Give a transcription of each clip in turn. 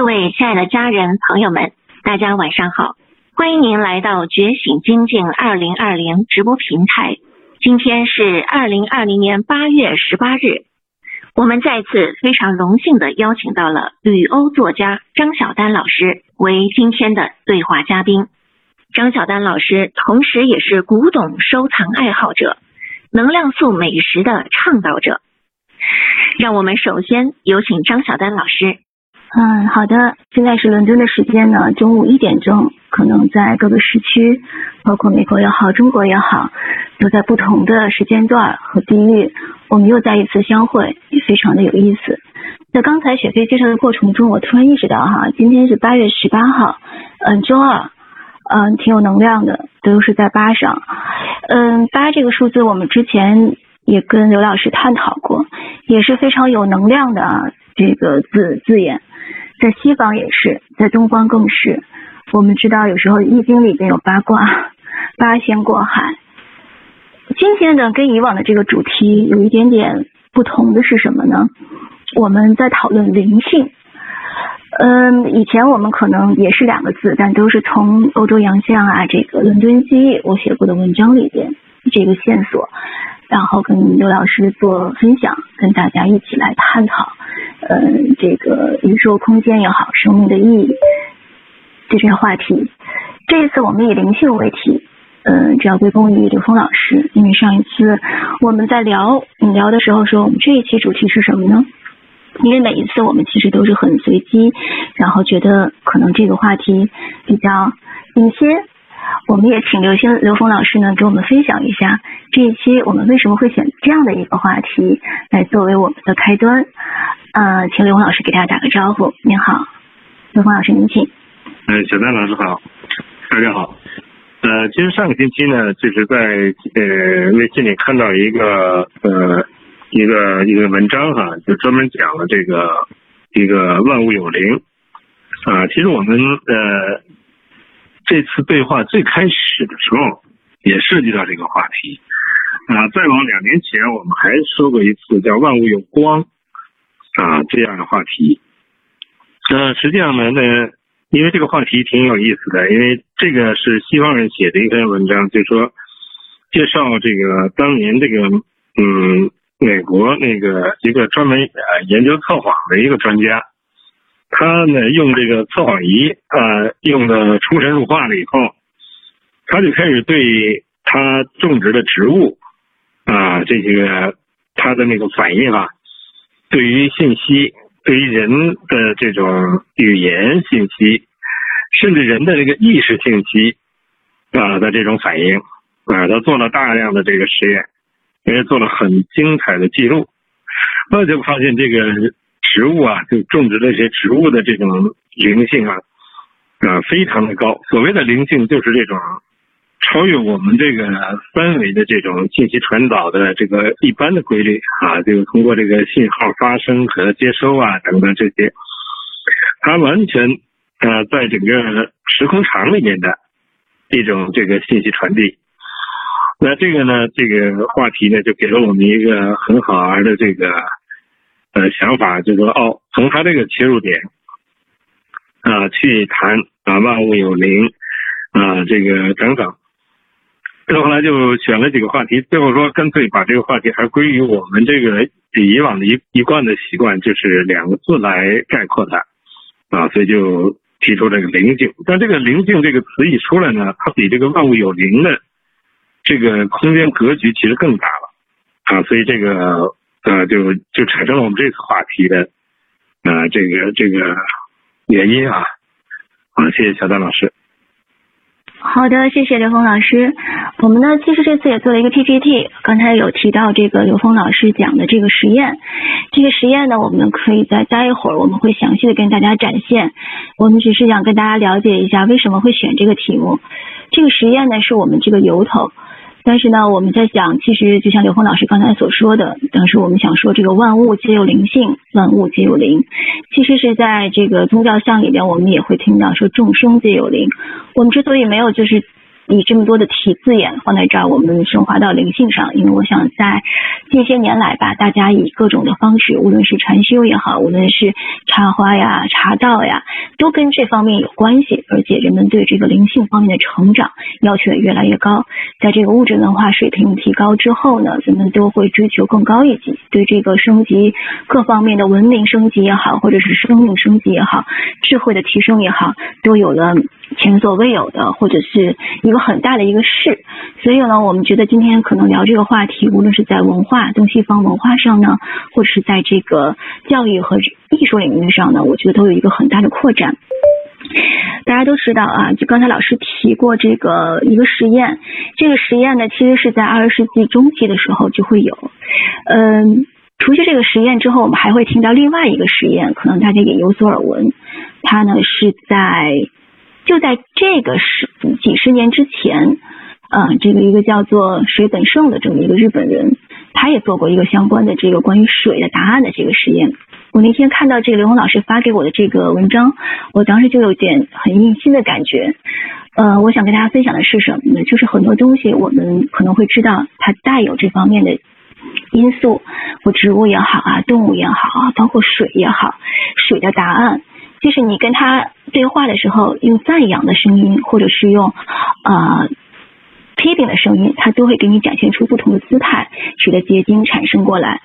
各位亲爱的家人朋友们，大家晚上好！欢迎您来到觉醒精进二零二零直播平台。今天是二零二零年八月十八日，我们再次非常荣幸的邀请到了旅欧作家张晓丹老师为今天的对话嘉宾。张晓丹老师同时也是古董收藏爱好者，能量素美食的倡导者。让我们首先有请张晓丹老师。嗯，好的。现在是伦敦的时间呢，中午一点钟。可能在各个时区，包括美国也好，中国也好，都在不同的时间段和地域，我们又再一次相会，也非常的有意思。在刚才雪飞介绍的过程中，我突然意识到哈，今天是八月十八号，嗯，周二，嗯，挺有能量的，都是在八上。嗯，八这个数字，我们之前也跟刘老师探讨过，也是非常有能量的啊这个字字眼。在西方也是，在东方更是。我们知道有时候易经里边有八卦，八仙过海。今天呢，跟以往的这个主题有一点点不同的是什么呢？我们在讨论灵性。嗯，以前我们可能也是两个字，但都是从欧洲洋相啊，这个伦敦记忆我写过的文章里边这个线索，然后跟刘老师做分享，跟大家一起来探讨。嗯，这个宇宙空间也好，生命的意义这些话题。这一次我们以灵性为题，嗯，这要归功于刘峰老师，因为上一次我们在聊聊的时候说，我们这一期主题是什么呢？因为每一次我们其实都是很随机，然后觉得可能这个话题比较新鲜。我们也请刘星刘峰老师呢，给我们分享一下这一期我们为什么会选这样的一个话题来作为我们的开端。呃，请刘峰老师给大家打个招呼。您好，刘峰老师，您请。嗯，小丹老师好，大家好。呃，其实上个星期呢，就是在呃微信里看到一个呃一个一个文章哈，就专门讲了这个一个万物有灵啊。其实我们呃。这次对话最开始的时候也涉及到这个话题啊，再往两年前我们还说过一次叫“万物有光”啊这样的话题。呃，实际上呢，那因为这个话题挺有意思的，因为这个是西方人写的一篇文章，就是说介绍这个当年这个嗯美国那个一个专门呃研究测谎的一个专家。他呢用这个测谎仪啊，用的出神入化了以后，他就开始对他种植的植物啊这些个他的那个反应啊，对于信息，对于人的这种语言信息，甚至人的这个意识信息啊的这种反应啊，他做了大量的这个实验，也做了很精彩的记录，那就发现这个。植物啊，就种植这些植物的这种灵性啊，啊，非常的高。所谓的灵性，就是这种超越我们这个三维的这种信息传导的这个一般的规律啊，就通过这个信号发生和接收啊等等这些，它完全呃在整个时空场里面的一种这个信息传递。那这个呢，这个话题呢，就给了我们一个很好玩的这个。呃，想法就是说，哦，从他这个切入点啊，去谈啊，万物有灵啊，这个等等。后来就选了几个话题，最后说干脆把这个话题还归于我们这个比以往的一一贯的习惯，就是两个字来概括它啊，所以就提出这个灵性。但这个灵性这个词一出来呢，它比这个万物有灵的这个空间格局其实更大了啊，所以这个。呃，就就产生了我们这次话题的呃这个这个原因啊，好，谢谢小丹老师。好的，谢谢刘峰老师。我们呢，其实这次也做了一个 PPT，刚才有提到这个刘峰老师讲的这个实验。这个实验呢，我们可以再待一会儿，我们会详细的跟大家展现。我们只是想跟大家了解一下为什么会选这个题目。这个实验呢，是我们这个由头。但是呢，我们在想，其实就像刘峰老师刚才所说的，当时我们想说这个万物皆有灵性，万物皆有灵，其实是在这个宗教像里边，我们也会听到说众生皆有灵。我们之所以没有就是以这么多的题字眼放在这儿，我们升华到灵性上，因为我想在近些年来吧，大家以各种的方式，无论是禅修也好，无论是插花呀、茶道呀，都跟这方面有关系，而且人们对这个灵性方面的成长要求也越来越高。在这个物质文化水平提高之后呢，人们都会追求更高一级，对这个升级各方面的文明升级也好，或者是生命升级也好，智慧的提升也好，都有了前所未有的，或者是一个很大的一个势。所以呢，我们觉得今天可能聊这个话题，无论是在文化东西方文化上呢，或者是在这个教育和艺术领域上呢，我觉得都有一个很大的扩展。大家都知道啊，就刚才老师提过这个一个实验，这个实验呢，其实是在二十世纪中期的时候就会有。嗯，除去这个实验之后，我们还会听到另外一个实验，可能大家也有所耳闻。它呢是在就在这个十几十年之前，啊，这个一个叫做水本胜的这么一个日本人，他也做过一个相关的这个关于水的答案的这个实验。我那天看到这个刘红老师发给我的这个文章，我当时就有点很印心的感觉。呃，我想跟大家分享的是什么呢？就是很多东西我们可能会知道它带有这方面的因素，或植物也好啊，动物也好啊，包括水也好，水的答案，就是你跟他对话的时候，用赞扬的声音，或者是用啊批评的声音，他都会给你展现出不同的姿态，使得结晶产生过来。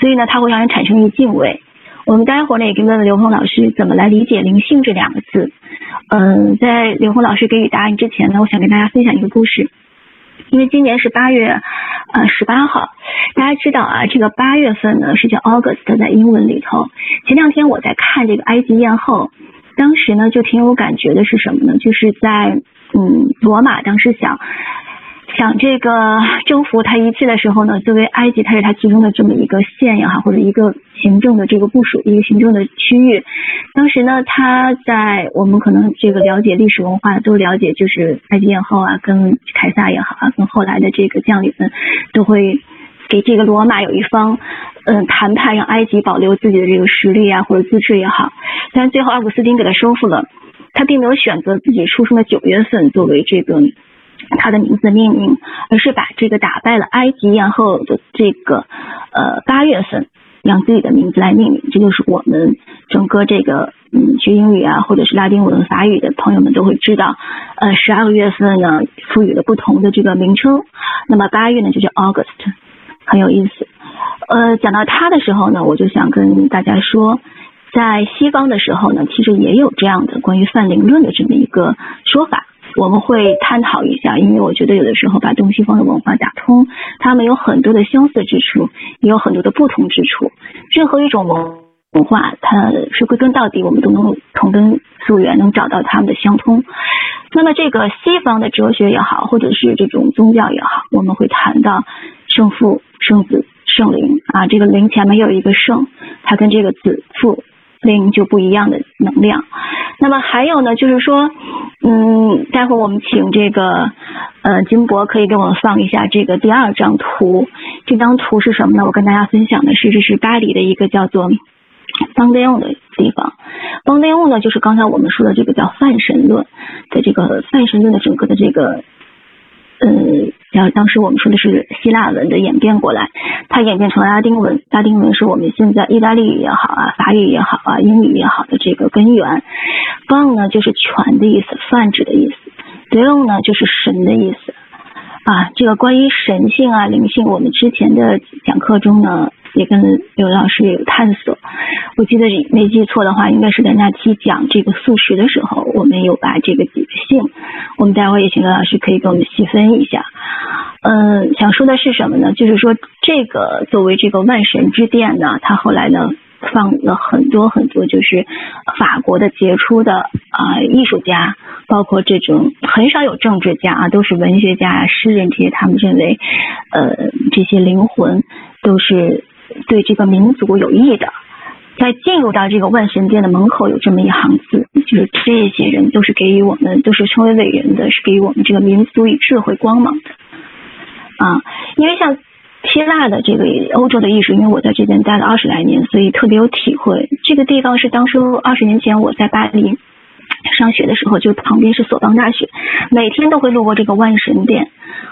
所以呢，它会让人产生一敬畏。我们待会儿呢也跟问问刘峰老师怎么来理解灵性这两个字。嗯，在刘峰老师给予答案之前呢，我想跟大家分享一个故事。因为今年是八月呃十八号，大家知道啊，这个八月份呢是叫 August，在英文里头。前两天我在看这个埃及艳后，当时呢就挺有感觉的是什么呢？就是在嗯罗马当时想。想这个征服他一次的时候呢，作为埃及，它是它其中的这么一个县也好，或者一个行政的这个部署，一个行政的区域。当时呢，他在我们可能这个了解历史文化都了解，就是埃及艳后啊，跟凯撒也好啊，跟后来的这个将领们，都会给这个罗马有一方嗯谈判，让埃及保留自己的这个实力啊，或者自治也好。但最后奥古斯丁给他收复了，他并没有选择自己出生的九月份作为这个。他的名字命名，而是把这个打败了埃及艳后的这个呃八月份，用自己的名字来命名。这就是我们整个这个嗯学英语啊，或者是拉丁文法语的朋友们都会知道，呃十二个月份呢赋予了不同的这个名称。那么八月呢就叫 August，很有意思。呃，讲到它的时候呢，我就想跟大家说，在西方的时候呢，其实也有这样的关于泛灵论的这么一个说法。我们会探讨一下，因为我觉得有的时候把东西方的文化打通，它们有很多的相似之处，也有很多的不同之处。任何一种文文化，它是归根到底，我们都能同根溯源，能找到它们的相通。那么这个西方的哲学也好，或者是这种宗教也好，我们会谈到圣父、圣子、圣灵啊，这个灵前面有一个圣，它跟这个子父。灵就不一样的能量，那么还有呢，就是说，嗯，待会儿我们请这个呃金博可以给我们放一下这个第二张图。这张图是什么呢？我跟大家分享的是，这是巴黎的一个叫做邦德翁的地方。邦德翁呢，就是刚才我们说的这个叫泛神论的这个泛神论的整个的这个。嗯，然后当时我们说的是希腊文的演变过来，它演变成了拉丁文，拉丁文是我们现在意大利语也好啊，法语也好啊，英语也好的这个根源。g 呢就是权的意思，泛指的意思。Deo 呢就是神的意思。啊，这个关于神性啊、灵性，我们之前的讲课中呢，也跟刘老师有探索。我记得没记错的话，应该是在那期讲这个素食的时候，我们有把这个几个性，我们待会也请刘老师可以给我们细分一下。嗯，想说的是什么呢？就是说这个作为这个万神之殿呢，它后来呢。放了很多很多，就是法国的杰出的啊艺术家，包括这种很少有政治家啊，都是文学家、诗人这些。他们认为，呃，这些灵魂都是对这个民族有益的。在进入到这个万神殿的门口，有这么一行字，就是这些人都是给予我们，都是称为伟人的，是给予我们这个民族以智慧光芒的啊。因为像。希腊的这个欧洲的艺术，因为我在这边待了二十来年，所以特别有体会。这个地方是当初二十年前我在巴黎上学的时候，就旁边是索邦大学，每天都会路过这个万神殿。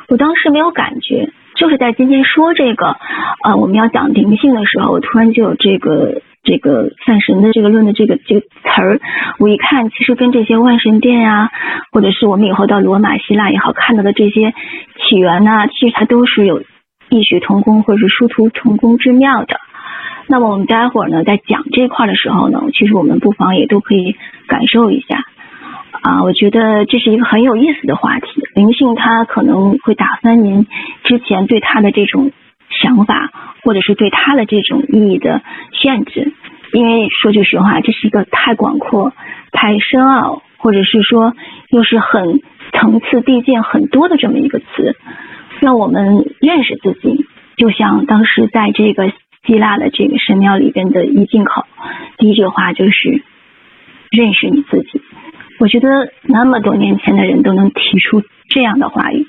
我当时没有感觉，就是在今天说这个，呃，我们要讲灵性的时候，我突然就有这个这个泛神的这个论的这个这个词儿。我一看，其实跟这些万神殿啊，或者是我们以后到罗马、希腊也好看到的这些起源呐，其实它都是有异曲同工或者是殊途同工之妙的。那么我们待会儿呢，在讲这块的时候呢，其实我们不妨也都可以感受一下啊。我觉得这是一个很有意思的话题，灵性它可能会打翻您之前对它的这种想法，或者是对它的这种意义的限制。因为说句实话，这是一个太广阔、太深奥，或者是说又是很层次递进很多的这么一个词，让我们认识自己。就像当时在这个。希腊的这个神庙里边的一进口，第一句话就是认识你自己。我觉得那么多年前的人都能提出这样的话语，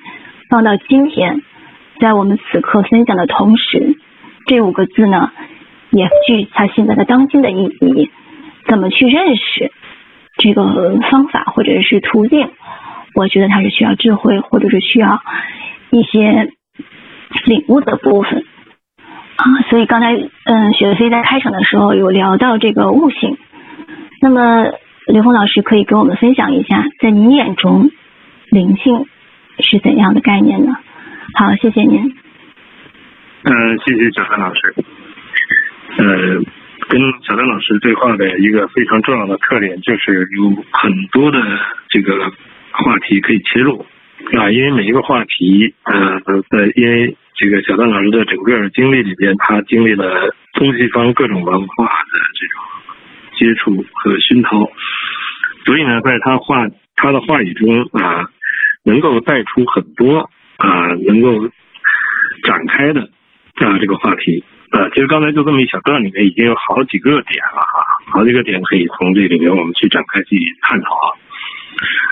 放到今天，在我们此刻分享的同时，这五个字呢，也具它现在的当今的意义。怎么去认识这个方法或者是途径？我觉得它是需要智慧，或者是需要一些领悟的部分。啊，所以刚才嗯，雪飞在开场的时候有聊到这个悟性，那么刘峰老师可以跟我们分享一下，在您眼中灵性是怎样的概念呢？好，谢谢您。嗯，谢谢小丹老师。呃，跟小丹老师对话的一个非常重要的特点就是有很多的这个话题可以切入啊，因为每一个话题呃在，因为。这个小段老师的整个经历里边，他经历了东西方各种文化的这种接触和熏陶，所以呢，在他话他的话语中啊，能够带出很多啊，能够展开的啊这个话题啊。其实刚才就这么一小段里面，已经有好几个点了哈，好几个点可以从这里面我们去展开去探讨啊，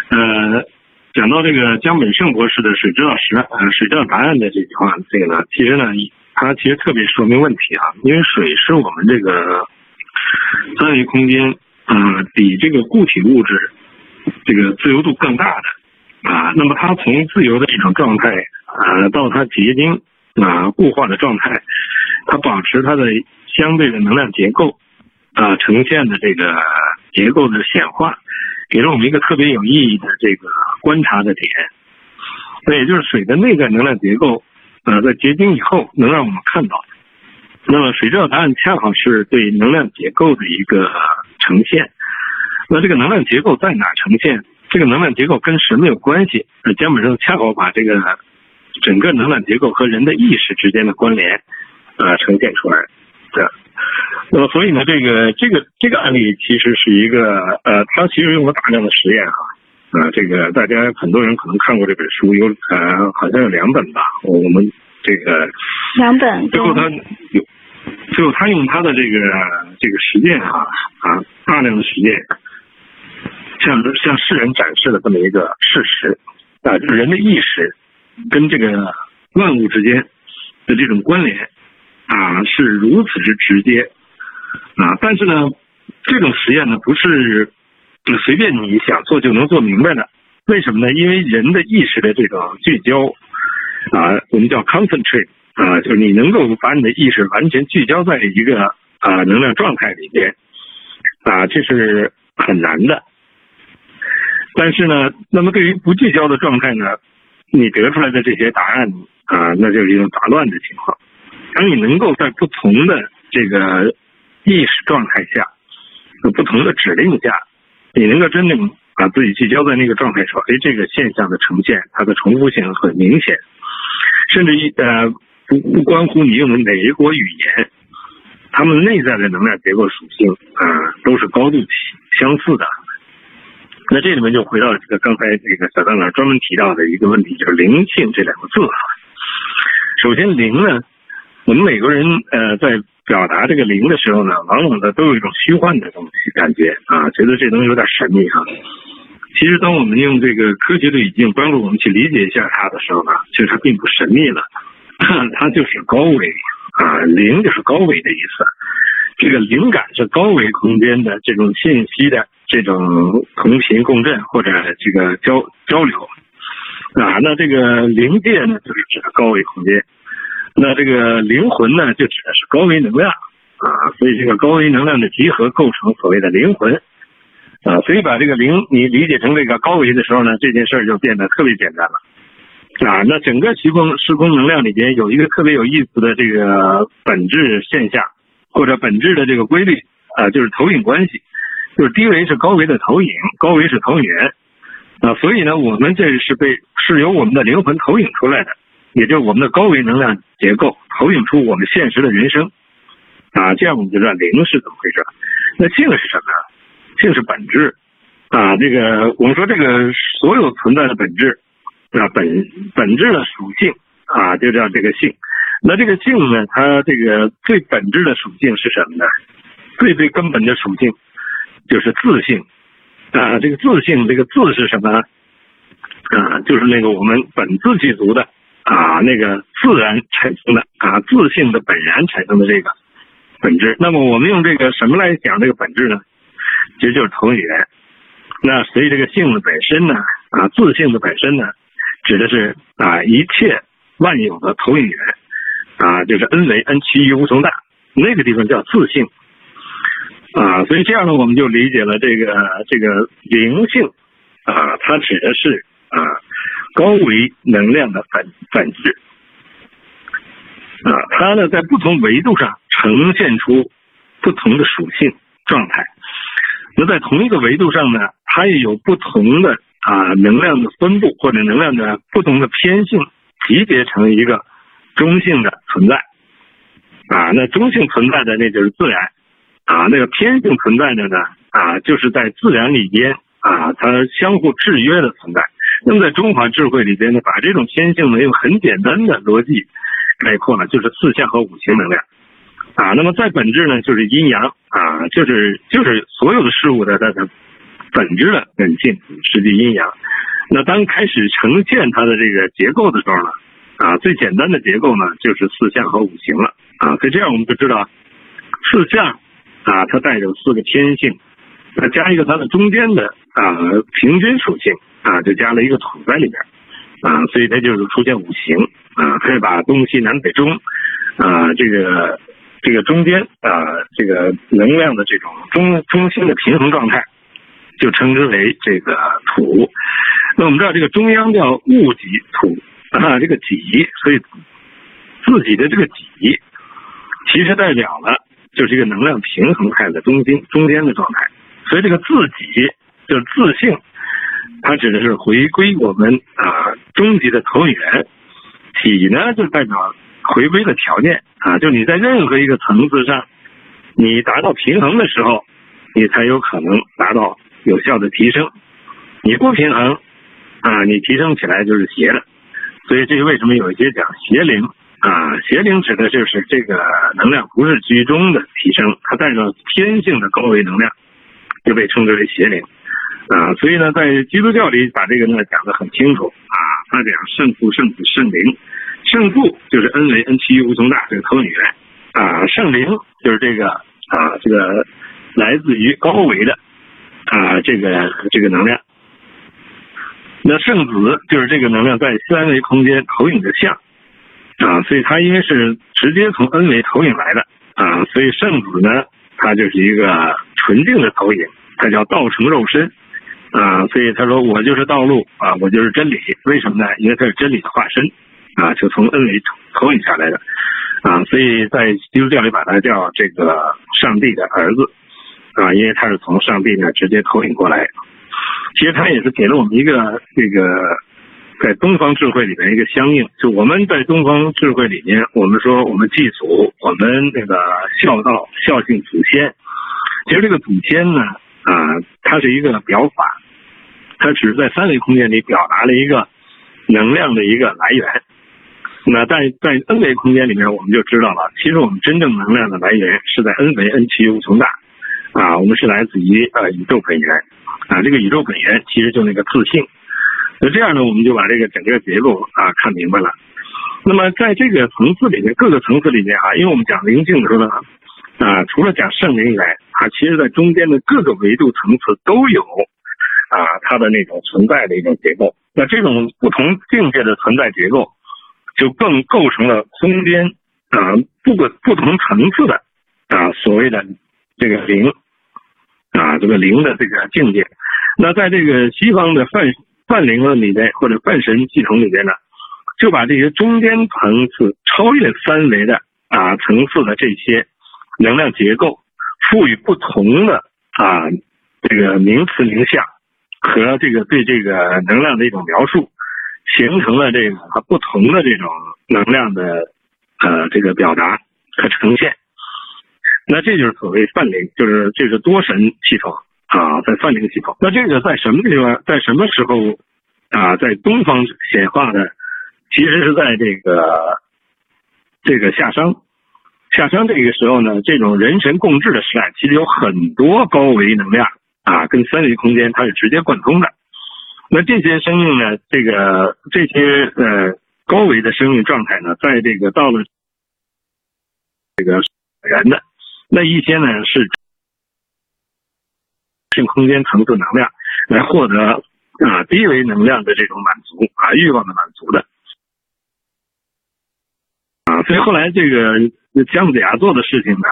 呃。讲到这个江本胜博士的“水知道实呃水知道答案”的这句话，这个呢，其实呢，它其实特别说明问题啊，因为水是我们这个三维空间呃比这个固体物质这个自由度更大的啊，那么它从自由的一种状态啊到它结晶啊固化的状态，它保持它的相对的能量结构啊呈现的这个结构的显化。给了我们一个特别有意义的这个观察的点，那也就是水的内在能量结构，呃，在结晶以后能让我们看到。那么水知道答案恰好是对能量结构的一个呈现。那这个能量结构在哪呈现？这个能量结构跟什么有关系？那江本胜恰好把这个整个能量结构和人的意识之间的关联，呃，呈现出来。对。那么，所以呢，这个这个这个案例其实是一个呃，他其实用了大量的实验哈，啊，这个大家很多人可能看过这本书，有呃，好像有两本吧，我们这个两本，最后他有，最后他用他的这个这个实践哈啊，大量的实践，向向世人展示了这么一个事实啊，就是人的意识跟这个万物之间的这种关联啊，是如此之直接。啊，但是呢，这种实验呢不是随便你想做就能做明白的。为什么呢？因为人的意识的这种聚焦啊，我们叫 concentrate 啊，就是你能够把你的意识完全聚焦在一个啊能量状态里边啊，这是很难的。但是呢，那么对于不聚焦的状态呢，你得出来的这些答案啊，那就是一种杂乱的情况。当你能够在不同的这个意识状态下，有不同的指令下，你能够真正把自己聚焦在那个状态上，哎，这个现象的呈现，它的重复性很明显，甚至一呃不不关乎你用的哪一国语言，他们内在的能量结构属性啊都是高度相似的。那这里面就回到这个刚才这个小张老师专门提到的一个问题，就是灵性这两个字啊。首先灵呢，我们美国人呃在。表达这个灵的时候呢，往往呢都有一种虚幻的东西感觉啊，觉得这东西有点神秘哈。其实当我们用这个科学的语境帮助我们去理解一下它的时候呢，其实它并不神秘了，它就是高维啊，灵就是高维的意思。这个灵感是高维空间的这种信息的这种同频共振或者这个交交流啊。那这个灵界呢，就是指的高维空间。那这个灵魂呢，就指的是高维能量啊。所以这个高维能量的集合构成所谓的灵魂啊。所以把这个灵你理解成这个高维的时候呢，这件事就变得特别简单了。啊，那整个时空时空能量里边有一个特别有意思的这个本质现象，或者本质的这个规律啊，就是投影关系，就是低维是高维的投影，高维是投影源啊，所以呢，我们这是被是由我们的灵魂投影出来的，也就是我们的高维能量结构投影出我们现实的人生啊，这样我们就知道灵是怎么回事。那性是什么？性是本质啊，这个我们说这个所有存在的本质。啊，本本质的属性啊，就叫这个性。那这个性呢，它这个最本质的属性是什么呢？最最根本的属性就是自性啊。这个自性，这个自是什么？啊，就是那个我们本自具足的啊，那个自然产生的啊，自性的本然产生的这个本质。那么我们用这个什么来讲这个本质呢？其实就是投影源。那所以这个性的本身呢，啊，自性的本身呢？指的是啊一切万有的投影源啊，就是 n 为 n 趋于无穷大那个地方叫自性啊，所以这样呢，我们就理解了这个这个灵性啊，它指的是啊高维能量的本本质啊，它呢在不同维度上呈现出不同的属性状态，那在同一个维度上呢，它也有不同的。啊，能量的分布或者能量的不同的偏性集结成一个中性的存在啊，那中性存在的那就是自然啊，那个偏性存在的呢啊，就是在自然里边啊，它相互制约的存在。那么在中华智慧里边呢，把这种天性呢用很简单的逻辑概括呢，就是四象和五行能量啊。那么在本质呢，就是阴阳啊，就是就是所有的事物的它的。本质的本性，实际阴阳。那当开始呈现它的这个结构的时候呢，啊，最简单的结构呢就是四象和五行了啊。所以这样我们就知道，四象啊，它带有四个天性，那加一个它的中间的啊平均属性啊，就加了一个土在里边啊，所以它就是出现五行啊，可以把东西南北中啊这个这个中间啊这个能量的这种中中心的平衡状态。就称之为这个土，那我们知道这个中央叫戊己土啊，这个己，所以自己的这个己，其实代表了就是一个能量平衡态的中心中间的状态，所以这个自己就是自性，它指的是回归我们啊终极的投影源，体呢就代表回归的条件啊，就你在任何一个层次上，你达到平衡的时候，你才有可能达到。有效的提升，你不平衡啊，你提升起来就是邪了。所以这是为什么有一些讲邪灵啊，邪灵指的就是这个能量不是居中的提升，它带着天性的高维能量，就被称之为邪灵啊。所以呢，在基督教里把这个呢讲得很清楚啊，他讲圣父、圣子、圣灵，圣父就是 n 为 n 趋于无穷大这个投影源啊，圣灵就是这个啊这个来自于高维的。啊，这个这个能量，那圣子就是这个能量在三维空间投影的像啊，所以它因为是直接从 n 维投影来的啊，所以圣子呢，它就是一个纯净的投影，它叫道成肉身啊，所以他说我就是道路啊，我就是真理，为什么呢？因为他是真理的化身啊，就从恩维投影下来的啊，所以在基督教里把它叫这个上帝的儿子。啊，因为他是从上帝那直接投影过来，其实他也是给了我们一个这个在东方智慧里面一个相应。就我们在东方智慧里面，我们说我们祭祖，我们那个孝道孝敬祖先。其实这个祖先呢，啊，它是一个表法，它只是在三维空间里表达了一个能量的一个来源。那在在 n 维空间里面，我们就知道了，其实我们真正能量的来源是在 n 维 n 趋无穷大。啊，我们是来自于呃宇宙本源啊，这个宇宙本源其实就那个自性。那这样呢，我们就把这个整个结构啊看明白了。那么在这个层次里面，各个层次里面啊，因为我们讲灵性的时候呢，啊，除了讲圣灵以外，啊，其实在中间的各个维度层次都有啊，它的那种存在的一种结构。那这种不同境界的存在结构，就更构成了空间啊，不不不同层次的啊，所谓的这个灵啊，这个灵的这个境界。那在这个西方的泛泛灵论里边，或者泛神系统里边呢，就把这些中间层次超越三维的啊层次的这些能量结构，赋予不同的啊这个名词名相和这个对这个能量的一种描述，形成了这个不同的这种能量的呃这个表达和呈现。那这就是所谓泛灵，就是这是多神系统。啊，在泛灵系统，那这个在什么地方，在什么时候啊，在东方显化的，其实是在这个这个夏商，夏商这个时候呢，这种人神共治的时代，其实有很多高维能量啊，跟三维空间它是直接贯通的。那这些生命呢，这个这些呃高维的生命状态呢，在这个到了这个人的那一些呢是。性空间层次能量来获得啊低维能量的这种满足啊欲望的满足的啊，所以后来这个姜子牙做的事情呢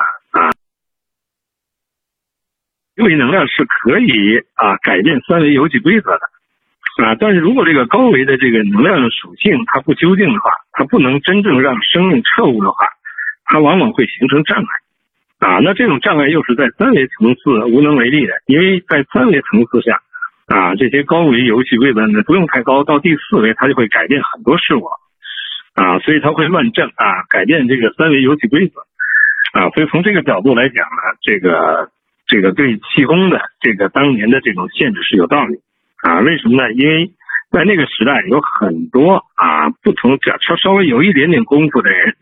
啊，低维能量是可以啊改变三维游戏规则的。啊，但是如果这个高维的这个能量属性它不究竟的话，它不能真正让生命彻悟的话，它往往会形成障碍。啊，那这种障碍又是在三维层次无能为力的，因为在三维层次下，啊，这些高维游戏规则呢不用太高，到第四维它就会改变很多事物，啊，所以它会乱证啊，改变这个三维游戏规则，啊，所以从这个角度来讲呢，这个这个对气功的这个当年的这种限制是有道理，啊，为什么呢？因为在那个时代有很多啊不同，只要稍稍微有一点点功夫的人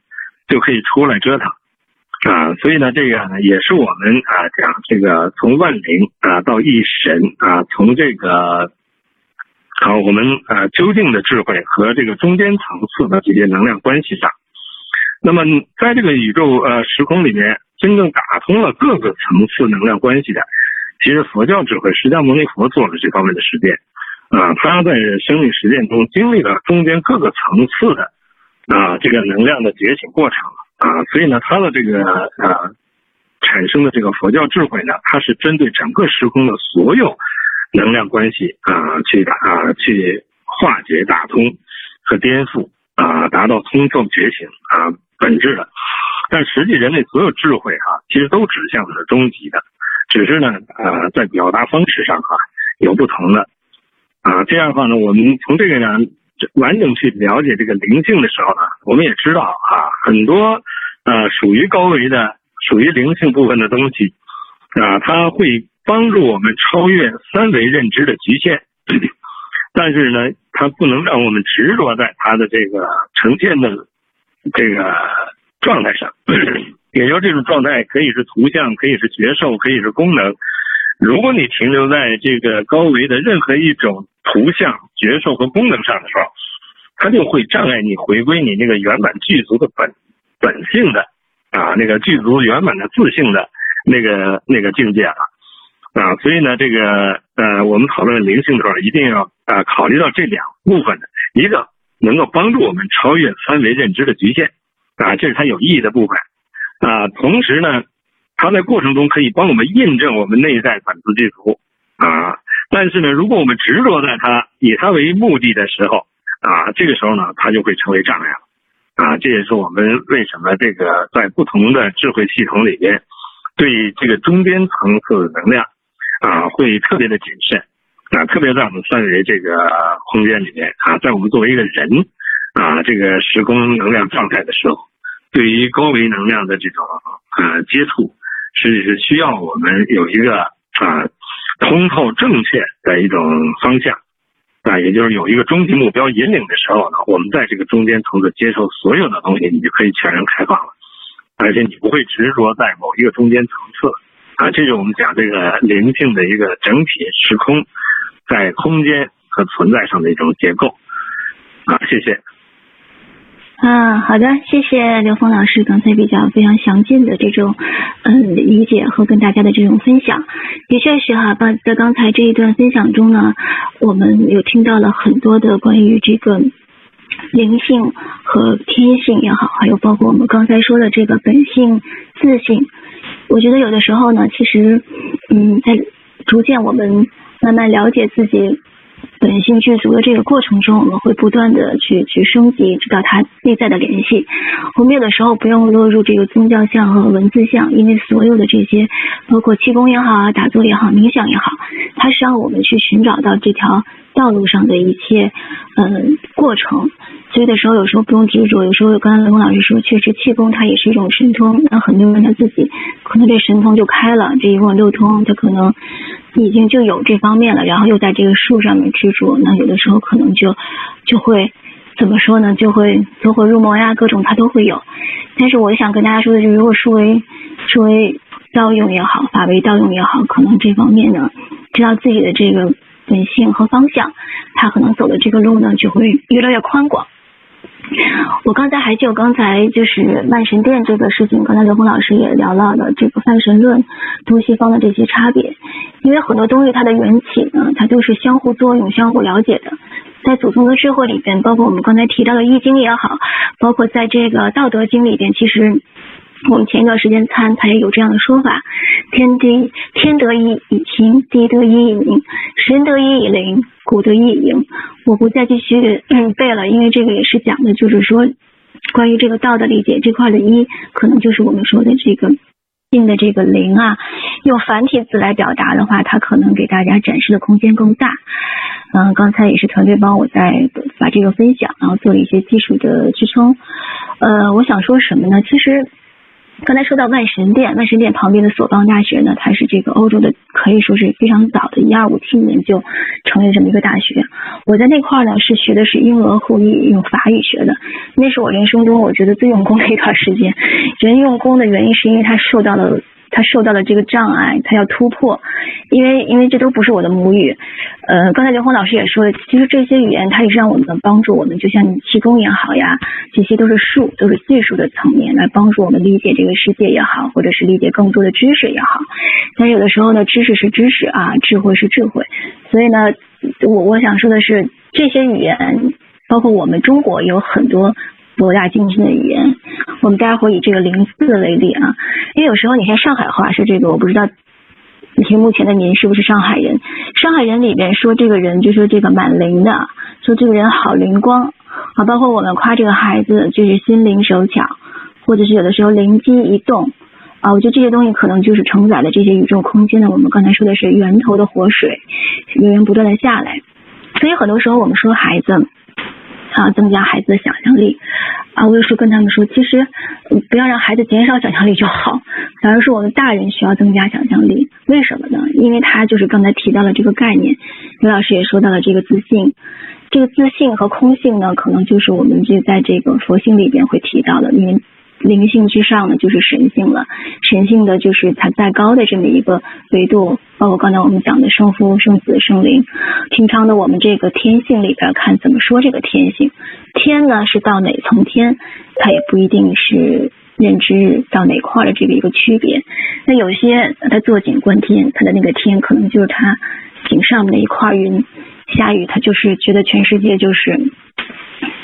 就可以出来折腾。啊，所以呢，这个呢也是我们啊讲这个从万灵啊到一神啊，从这个好我们啊究竟的智慧和这个中间层次的这些能量关系上，那么在这个宇宙呃时空里面，真正打通了各个层次能量关系的，其实佛教智慧，释迦牟尼佛做了这方面的实践啊，他在生命实践中经历了中间各个层次的啊这个能量的觉醒过程。啊，所以呢，他的这个呃产生的这个佛教智慧呢，它是针对整个时空的所有能量关系啊，去打啊去化解、打通和颠覆啊，达到通透觉醒啊本质的。但实际人类所有智慧哈，其实都指向的是终极的，只是呢呃在表达方式上哈有不同的啊。这样的话呢，我们从这个呢。完整去了解这个灵性的时候呢，我们也知道啊，很多呃属于高维的、属于灵性部分的东西啊，它会帮助我们超越三维认知的局限。但是呢，它不能让我们执着在它的这个呈现的这个状态上。也就这种状态可以是图像，可以是觉受，可以是功能。如果你停留在这个高维的任何一种图像、觉受和功能上的时候，它就会障碍你回归你那个圆满具足的本本性的啊，那个具足圆满的自性的那个那个境界了啊。所以呢，这个呃，我们讨论灵性的时候，一定要啊考虑到这两部分的一个能够帮助我们超越三维认知的局限啊，这是它有意义的部分啊。同时呢。它在过程中可以帮我们印证我们内在本自具足啊，但是呢，如果我们执着在它以它为目的的时候啊，这个时候呢，它就会成为障碍了啊。这也是我们为什么这个在不同的智慧系统里边，对这个中间层次的能量啊，会特别的谨慎啊，特别在我们三维这个空间里面啊，在我们作为一个人啊，这个时空能量状态的时候，对于高维能量的这种呃接触。是是需要我们有一个啊通透正确的一种方向啊，也就是有一个终极目标引领的时候呢，我们在这个中间层次接受所有的东西，你就可以全然开放了，而且你不会执着在某一个中间层次啊。这是我们讲这个灵性的一个整体时空在空间和存在上的一种结构啊。谢谢。啊，好的，谢谢刘峰老师刚才比较非常详尽的这种嗯理解和跟大家的这种分享，的确是哈，刚在刚才这一段分享中呢，我们有听到了很多的关于这个灵性和天性也好，还有包括我们刚才说的这个本性、自性，我觉得有的时候呢，其实嗯，在逐渐我们慢慢了解自己。本性具足的这个过程中，我们会不断的去去升级，知道它内在的联系。我们有的时候不用落入这个宗教像和文字像，因为所有的这些，包括气功也好啊，打坐也好，冥想也好，它是让我们去寻找到这条道路上的一切嗯过程。所以的时候，有时候不用执着。有时候刚才刘老师说，确实气功它也是一种神通。那很多人他自己可能这神通就开了，这一问六通，他可能已经就有这方面了。然后又在这个术上面执着，那有的时候可能就就会怎么说呢？就会走火入魔呀，各种他都会有。但是我想跟大家说的就是，如果术为术为道用也好，法为道用也好，可能这方面呢，知道自己的这个本性和方向，他可能走的这个路呢，就会越来越宽广。我刚才还就刚才就是万神殿这个事情，刚才刘峰老师也聊到了这个泛神论东西方的这些差别，因为很多东西它的缘起呢，它都是相互作用、相互了解的。在祖宗的智慧里边，包括我们刚才提到的易经也好，包括在这个道德经里边，其实。我们前一段时间参，他也有这样的说法：天地天得一以清，地得一以明，神得一以灵，古得一以盈。我不再继续背了，因为这个也是讲的，就是说关于这个道的理解这块的一，可能就是我们说的这个定的这个灵啊。用繁体字来表达的话，它可能给大家展示的空间更大。嗯，刚才也是团队帮我在把这个分享，然后做了一些技术的支撑。呃，我想说什么呢？其实。刚才说到万神殿，万神殿旁边的索邦大学呢，它是这个欧洲的可以说是非常早的，一二五七年就成立这么一个大学。我在那块呢是学的是英俄互译，用法语学的，那是我人生中我觉得最用功的一段时间。人用功的原因是因为他受到了。他受到了这个障碍，他要突破，因为因为这都不是我的母语。呃，刚才刘红老师也说了，其实这些语言它也是让我们帮助我们，就像气功也好呀，这些都是术，都是技术的层面来帮助我们理解这个世界也好，或者是理解更多的知识也好。但有的时候呢，知识是知识啊，智慧是智慧，所以呢，我我想说的是，这些语言，包括我们中国有很多。博大精深的语言，我们待会儿以这个零四为例啊，因为有时候你看上海话是这个，我不知道，屏幕前的您是不是上海人？上海人里边说这个人就说这个蛮灵的，说这个人好灵光啊，包括我们夸这个孩子就是心灵手巧，或者是有的时候灵机一动啊，我觉得这些东西可能就是承载了这些宇宙空间的。我们刚才说的是源头的活水，源源不断的下来，所以很多时候我们说孩子。啊，增加孩子的想象力啊！我有时候跟他们说，其实不要让孩子减少想象力就好，反而是我们大人需要增加想象力。为什么呢？因为他就是刚才提到了这个概念，刘老师也说到了这个自信，这个自信和空性呢，可能就是我们这在这个佛性里边会提到的，因为。灵性之上呢，就是神性了。神性的就是它再高的这么一个维度，包括刚才我们讲的圣父、圣子、圣灵。平常的我们这个天性里边看怎么说这个天性？天呢是到哪层天？它也不一定是认知到哪块的这个一个区别。那有些他坐井观天，他的那个天可能就是他井上面的一块云，下雨他就是觉得全世界就是。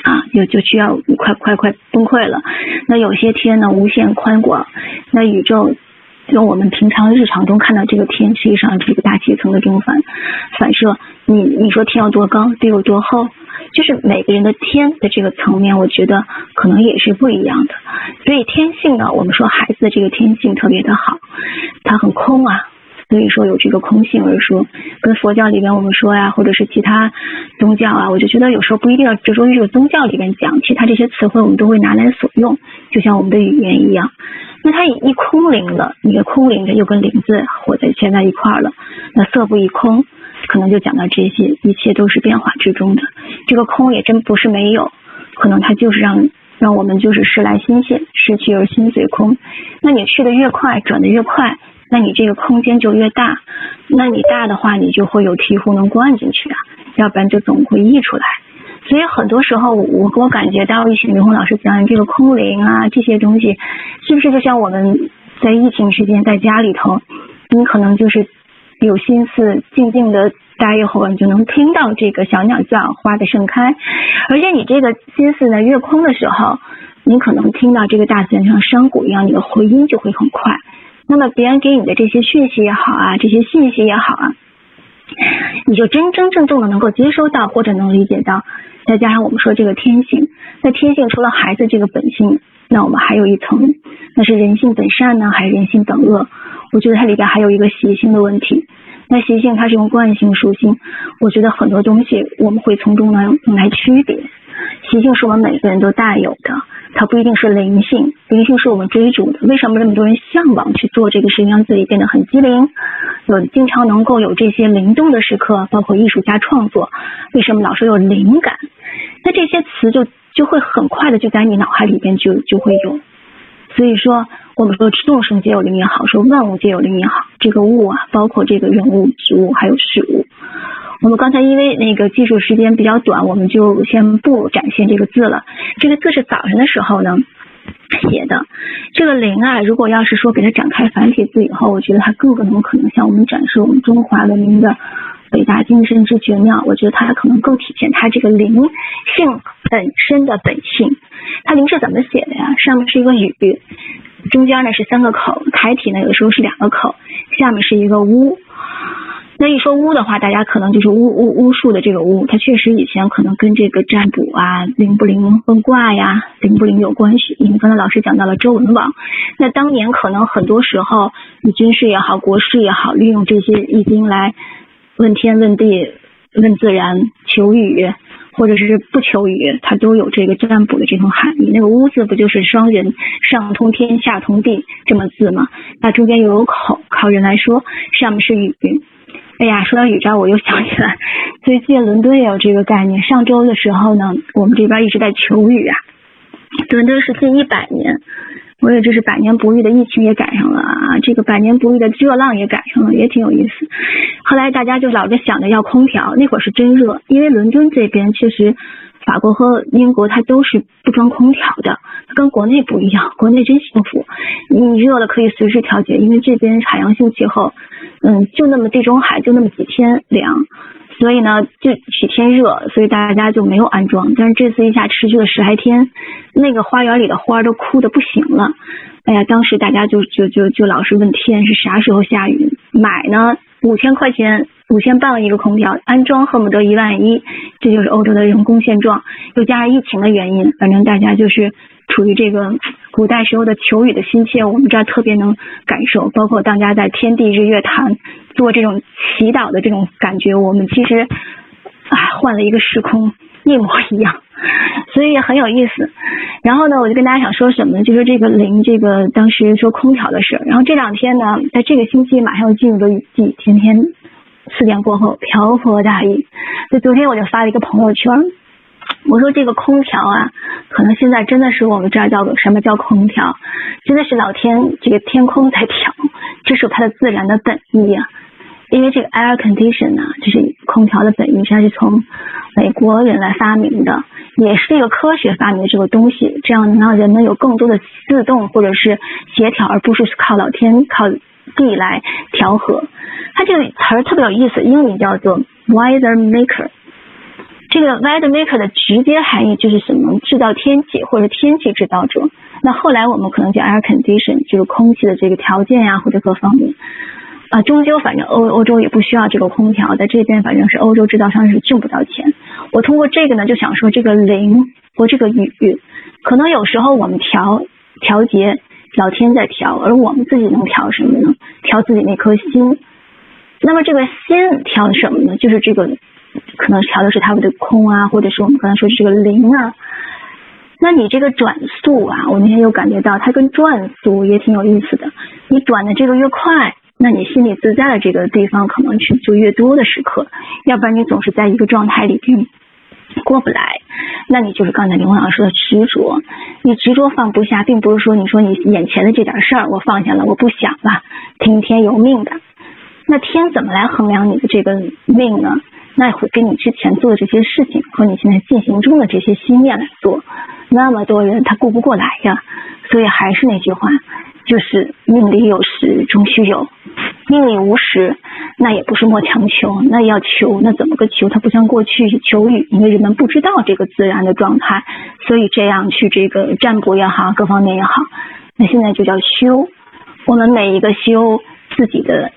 啊，就就需要快快快崩溃了。那有些天呢，无限宽广。那宇宙用我们平常日常中看到这个天，实际上这个大气层的这种反反射，你你说天有多高，地有多厚，就是每个人的天的这个层面，我觉得可能也是不一样的。所以天性呢，我们说孩子的这个天性特别的好，他很空啊。所以说有这个空性而说，跟佛教里边我们说呀，或者是其他宗教啊，我就觉得有时候不一定要执着于这个宗教里边讲，其他这些词汇我们都会拿来所用，就像我们的语言一样。那它一空灵了，你的空灵的又跟灵字活在现在一块了，那色不异空，可能就讲到这些，一切都是变化之中的。这个空也真不是没有，可能它就是让让我们就是时来心现，失去而心随空。那你去的越快，转的越快。那你这个空间就越大，那你大的话，你就会有醍醐能灌进去啊，要不然就总会溢出来。所以很多时候我我感觉到一些刘红老师讲的这个空灵啊这些东西，是不是就像我们在疫情时间在家里头，你可能就是有心思静静的待一会儿，你就能听到这个小鸟叫，花的盛开，而且你这个心思呢越空的时候，你可能听到这个大自然像山谷一样，你的回音就会很快。那么别人给你的这些讯息也好啊，这些信息也好啊，你就真真正正的能够接收到或者能理解到。再加上我们说这个天性，那天性除了孩子这个本性，那我们还有一层，那是人性本善呢，还是人性本恶？我觉得它里边还有一个习性的问题。那习性它是用惯性属性，我觉得很多东西我们会从中呢来区别。习性是我们每个人都带有的，它不一定是灵性，灵性是我们追逐的。为什么那么多人向往去做这个事情，让自己变得很机灵？有经常能够有这些灵动的时刻，包括艺术家创作，为什么老是有灵感？那这些词就就会很快的就在你脑海里边就就会有。所以说，我们说众生皆有灵也好，说万物皆有灵也好，这个物啊，包括这个人物、植物还有事物。我们刚才因为那个技术时间比较短，我们就先不展现这个字了。这个字是早晨的时候呢写的。这个灵啊，如果要是说给它展开繁体字以后，我觉得它更有可能向我们展示我们中华文明的伟大精神之绝妙。我觉得它可能更体现它这个灵性本身的本性。它灵是怎么写的呀？上面是一个雨，中间呢是三个口，楷体呢有的时候是两个口，下面是一个屋。那一说巫的话，大家可能就是巫巫巫术的这个巫，它确实以前可能跟这个占卜啊、灵不灵问卦呀、灵不灵有关系。因为刚才老师讲到了周文王，那当年可能很多时候，你军事也好、国事也好，利用这些易经来问天问地、问自然、求雨，或者是不求雨，它都有这个占卜的这种含义。那个巫字不就是双人上通天下通地这么字吗？那中间又有口，靠人来说，上面是雨。哎呀，说到宇宙，我又想起来，最近伦敦也有这个概念。上周的时候呢，我们这边一直在求雨啊。伦敦是近一百年，我也这是百年不遇的疫情也赶上了啊，这个百年不遇的热浪也赶上了，也挺有意思。后来大家就老是想着要空调，那会儿是真热，因为伦敦这边确实，法国和英国它都是不装空调的，跟国内不一样，国内真幸福，你热了可以随时调节，因为这边海洋性气候。嗯，就那么地中海就那么几天凉，所以呢就几天热，所以大家就没有安装。但是这次一下持续了十来天，那个花园里的花都枯的不行了。哎呀，当时大家就就就就老是问天是啥时候下雨。买呢五千块钱，五千半一个空调，安装恨不得一万一。这就是欧洲的人工现状，又加上疫情的原因，反正大家就是处于这个。古代时候的求雨的心切，我们这儿特别能感受，包括大家在天地日月潭做这种祈祷的这种感觉，我们其实啊换了一个时空，一模一样，所以也很有意思。然后呢，我就跟大家想说什么呢？就是这个零，这个当时说空调的事。然后这两天呢，在这个星期马上要进入的雨季，天天四点过后瓢泼大雨。所以昨天我就发了一个朋友圈。我说这个空调啊，可能现在真的是我们这儿叫做什么叫空调，真的是老天这个天空在调，这是它的自然的本意啊。因为这个 air condition 呢，就是空调的本意，它是从美国人来发明的，也是这个科学发明的这个东西，这样能让人们有更多的自动或者是协调，而不是靠老天靠地来调和。它这个词儿特别有意思，英语叫做 weather maker。这个 weather maker 的直接含义就是什么？制造天气或者天气制造者。那后来我们可能叫 air condition，就是空气的这个条件呀，或者各方面。啊，终究反正欧欧洲也不需要这个空调，在这边反正是欧洲制造商是挣不到钱。我通过这个呢，就想说这个灵和这个雨，可能有时候我们调调节，老天在调，而我们自己能调什么呢？调自己那颗心。那么这个心调什么呢？就是这个。可能调的是他们的空啊，或者是我们刚才说的这个零啊。那你这个转速啊，我那天又感觉到它跟转速也挺有意思的。你转的这个越快，那你心里自在的这个地方可能去就越多的时刻。要不然你总是在一个状态里边过不来，那你就是刚才林老师说的执着。你执着放不下，并不是说你说你眼前的这点事儿我放下了，我不想了，听天由命的。那天怎么来衡量你的这个命呢？那会跟你之前做的这些事情和你现在进行中的这些心念来做，那么多人他顾不过来呀。所以还是那句话，就是命里有时终须有，命里无时，那也不是莫强求，那要求那怎么个求？它不像过去求雨，因为人们不知道这个自然的状态，所以这样去这个占卜也好，各方面也好，那现在就叫修。我们每一个修自己的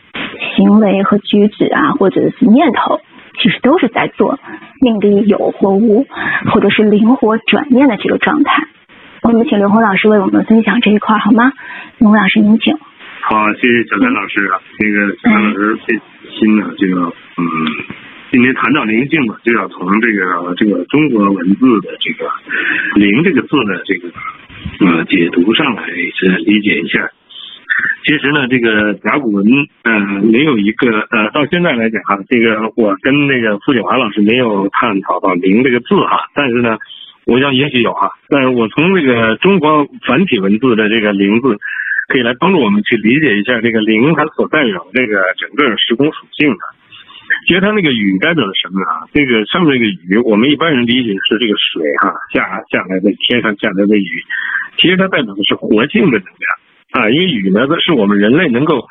行为和举止啊，或者是念头。其实都是在做命里有或无，或者是灵活转念的这个状态。我们请刘红老师为我们分享这一块好吗？刘红老师，您请。好，谢谢小丹老师啊。那个小丹老师费心呢，这个嗯，今天谈到灵性嘛，就要从这个这个中国文字的这个“灵”这个字的这个呃解读上来是理解一下。其实呢，这个甲骨文，呃，没有一个，呃，到现在来讲哈，这个我跟那个傅景华老师没有探讨到“灵”这个字哈，但是呢，我想也许有哈，但是我从这个中国繁体文字的这个“灵”字，可以来帮助我们去理解一下这个“灵”它所代表这个整个时空属性的。其实它那个“雨”代表的什么啊？这个上面这个“雨”，我们一般人理解是这个水哈下下来的天上下来的雨，其实它代表的是活性的能量。啊，因为雨呢，它是我们人类能够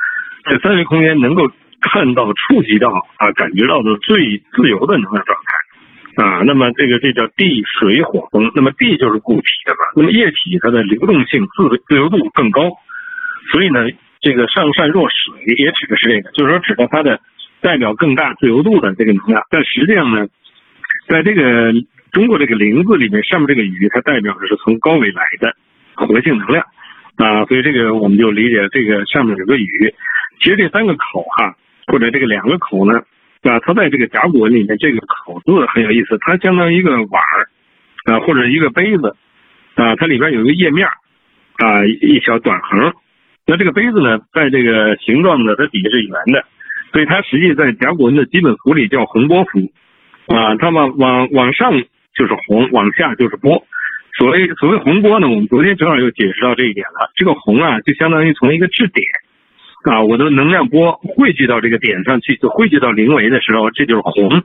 在三维空间能够看到、触及到啊、感觉到的最自由的能量状态啊。那么这个这叫地水火风。那么地就是固体的嘛，那么液体它的流动性、自自由度更高。所以呢，这个上善若水也指的是这个，就是说指的它的代表更大自由度的这个能量。但实际上呢，在这个中国这个灵字里面，上面这个雨它代表的是从高维来的活性能量。啊，所以这个我们就理解这个上面有个雨，其实这三个口哈，或者这个两个口呢，啊，它在这个甲骨文里面这个口字很有意思，它相当于一个碗儿啊，或者一个杯子啊，它里边有一个叶面啊，一小短横，那这个杯子呢，在这个形状呢，它底下是圆的，所以它实际在甲骨文的基本符里叫洪波符啊，它往往往上就是洪，往下就是波。所谓所谓洪波呢，我们昨天正好又解释到这一点了。这个洪啊，就相当于从一个质点啊，我的能量波汇聚到这个点上去，就汇聚到零维的时候，这就是洪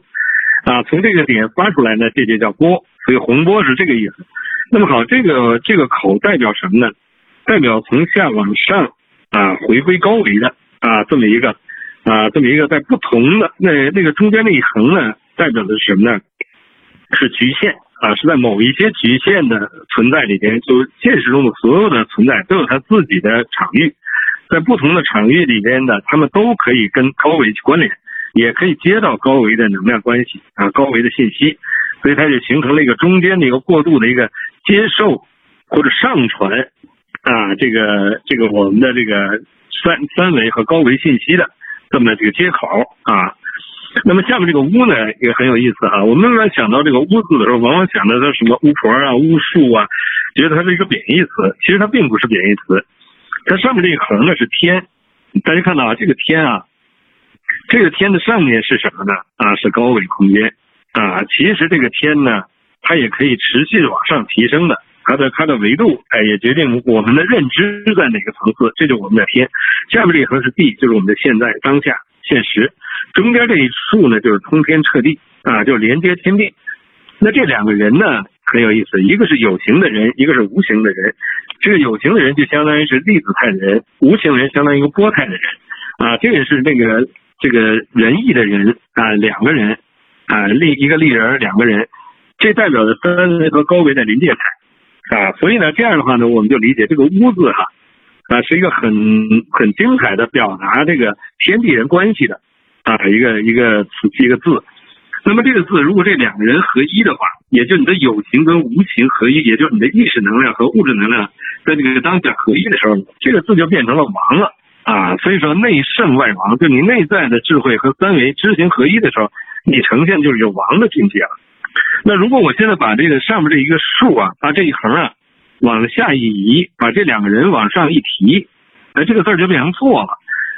啊。从这个点发出来呢，这就叫波。所以洪波是这个意思。那么好，这个这个口代表什么呢？代表从下往上啊，回归高维的啊，这么一个啊，这么一个在不同的那那个中间那一横呢，代表的是什么呢？是局限。啊，是在某一些局限的存在里边，就现实中的所有的存在都有它自己的场域，在不同的场域里边的，他们都可以跟高维去关联，也可以接到高维的能量关系啊，高维的信息，所以它就形成了一个中间的一个过渡的一个接受或者上传啊，这个这个我们的这个三三维和高维信息的这么这个接口啊。那么下面这个巫呢也很有意思啊，我们一般想到这个巫字的时候，往往想到它什么巫婆啊、巫术啊，觉得它是一个贬义词。其实它并不是贬义词，它上面这一横呢是天，大家看到啊，这个天啊，这个天的上面是什么呢？啊，是高维空间啊。其实这个天呢，它也可以持续的往上提升的，它的它的维度哎也决定我们的认知在哪个层次，这就是我们的天。下面这一横是地，就是我们的现在当下现实。中间这一竖呢，就是通天彻地啊，就连接天地。那这两个人呢，很有意思，一个是有形的人，一个是无形的人。这个有形的人就相当于是粒子态的人，无形人相当于一个波态的人啊。这个是那个这个仁义的人啊，两个人啊，立一个立人，两个人，这代表着三维和高维的临界态啊。所以呢，这样的话呢，我们就理解这个“屋”字哈啊，是一个很很精彩的表达这个天地人关系的。啊，一个一个词一个字，那么这个字如果这两个人合一的话，也就你的有形跟无形合一，也就是你的意识能量和物质能量在这个当下合一的时候，这个字就变成了王了啊。所以说内圣外王，就你内在的智慧和三维知行合一的时候，你呈现就是有王的境界了。那如果我现在把这个上面这一个数啊，把这一横啊往下一移，把这两个人往上一提，哎，这个字就变成做了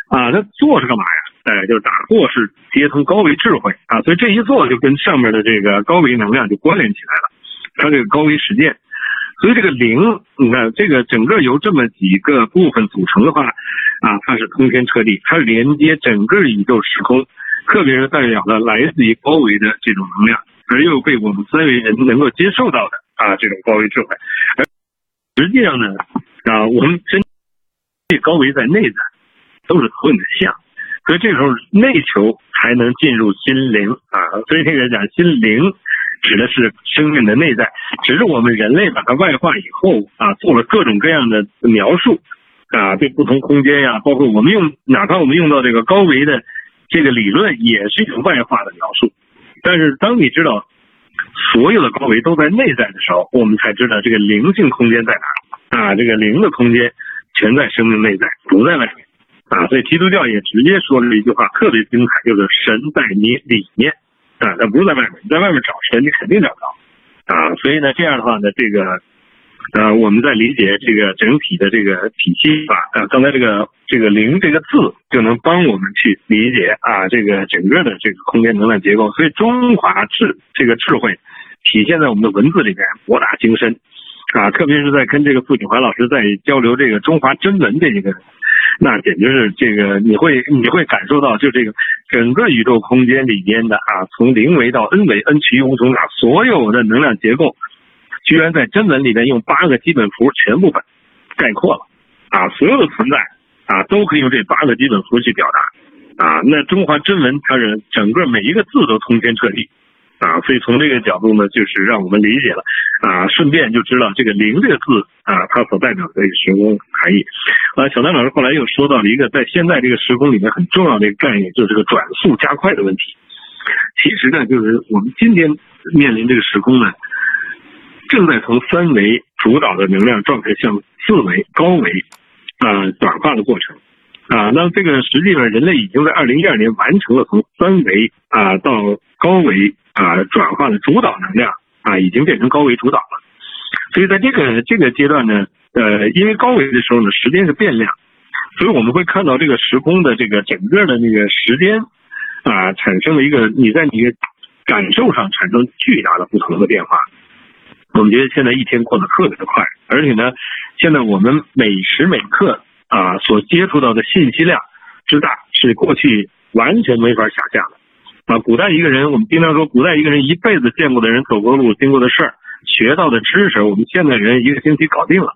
啊。那做是干嘛呀？哎，就是打坐是接通高维智慧啊，所以这一做就跟上面的这个高维能量就关联起来了，它这个高维实践，所以这个灵，你看这个整个由这么几个部分组成的话啊，它是通天彻地，它连接整个宇宙时空，特别是代表了来自于高维的这种能量，而又被我们三维人能够接受到的啊这种高维智慧。而实际上呢，啊我们真高维在内在都是投影的像，所以这时候内求才能进入心灵啊。所以这个讲心灵指的是生命的内在，只是我们人类把它外化以后啊，做了各种各样的描述。啊，对不同空间呀，包括我们用，哪怕我们用到这个高维的这个理论，也是一种外化的描述。但是，当你知道所有的高维都在内在的时候，我们才知道这个灵性空间在哪啊，这个灵的空间全在生命内在，不在外面啊。所以，基督教也直接说了一句话，特别精彩，就是神在你里面啊，他不是在外面，你在外面找神，你肯定找不到啊。所以呢，这样的话呢，这个。呃，我们在理解这个整体的这个体系吧，呃，刚才这个这个灵这个字就能帮我们去理解啊，这个整个的这个空间能量结构。所以中华智这个智慧体现在我们的文字里面，博大精深啊，特别是在跟这个傅景华老师在交流这个中华真文这一个，那简直是这个你会你会感受到，就这个整个宇宙空间里边的啊，从零维到 n 维，n 趋于无穷大，所有的能量结构。居然在真文里边用八个基本符全部把概括了啊，所有的存在啊都可以用这八个基本符去表达啊。那中华真文它是整个每一个字都通天彻地啊，所以从这个角度呢，就是让我们理解了啊，顺便就知道这个灵这个字啊，它所代表的这个时空含义。啊，小丹老师后来又说到了一个在现在这个时空里面很重要的一个概念，就是这个转速加快的问题。其实呢，就是我们今天面临这个时空呢。正在从三维主导的能量状态向四维高维啊转化的过程啊，那这个实际上人类已经在二零一二年完成了从三维啊到高维啊转化的主导能量啊，已经变成高维主导了。所以在这个这个阶段呢，呃，因为高维的时候呢，时间是变量，所以我们会看到这个时空的这个整个的那个时间啊，产生了一个你在你感受上产生巨大的不同的变化。我们觉得现在一天过得特别的快，而且呢，现在我们每时每刻啊所接触到的信息量之大，是过去完全没法想象的。啊，古代一个人，我们经常说，古代一个人一辈子见过的人、走过路、经过的事儿、学到的知识，我们现在人一个星期搞定了。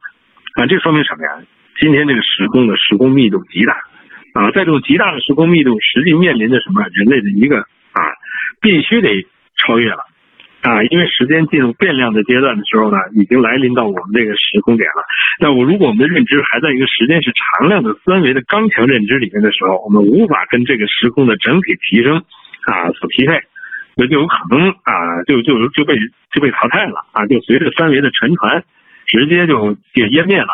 啊，这说明什么呀？今天这个时空的时空密度极大。啊，在这种极大的时空密度，实际面临着什么？人类的一个啊，必须得超越了。啊，因为时间进入变量的阶段的时候呢，已经来临到我们这个时空点了。那我如果我们的认知还在一个时间是常量的三维的刚强认知里面的时候，我们无法跟这个时空的整体提升啊所匹配，那就有可能啊就就就被就被淘汰了啊，就随着三维的沉船直接就就湮灭了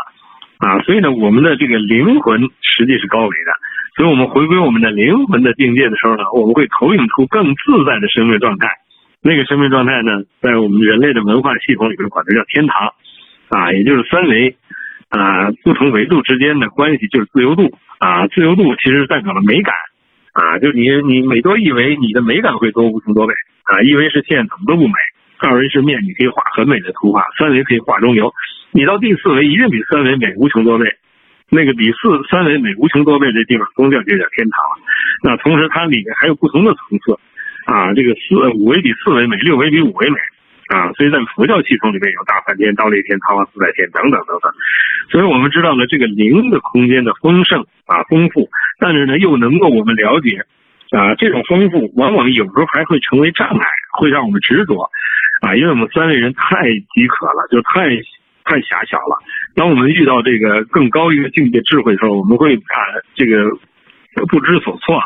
啊。所以呢，我们的这个灵魂实际是高维的，所以我们回归我们的灵魂的境界的时候呢，我们会投影出更自在的生命状态。那个生命状态呢，在我们人类的文化系统里边管它叫天堂，啊，也就是三维啊不同维度之间的关系就是自由度啊，自由度其实代表了美感啊，就你你每多一维，你的美感会多无穷多倍啊，一维是线怎么都不美，二维是面你可以画很美的图画，三维可以画中游，你到第四维一定比三维美无穷多倍，那个比四三维美无穷多倍的地方，宗教就叫天堂。那同时它里面还有不同的层次。啊，这个四五维比四维美，六维比五维美啊，所以在佛教系统里面有大梵天、倒立天、桃花自在天等等等等，所以我们知道了这个灵的空间的丰盛啊丰富，但是呢又能够我们了解啊这种丰富往往有时候还会成为障碍，会让我们执着啊，因为我们三位人太饥渴了，就太太狭小了。当我们遇到这个更高一个境界智慧的时候，我们会啊这个不知所措，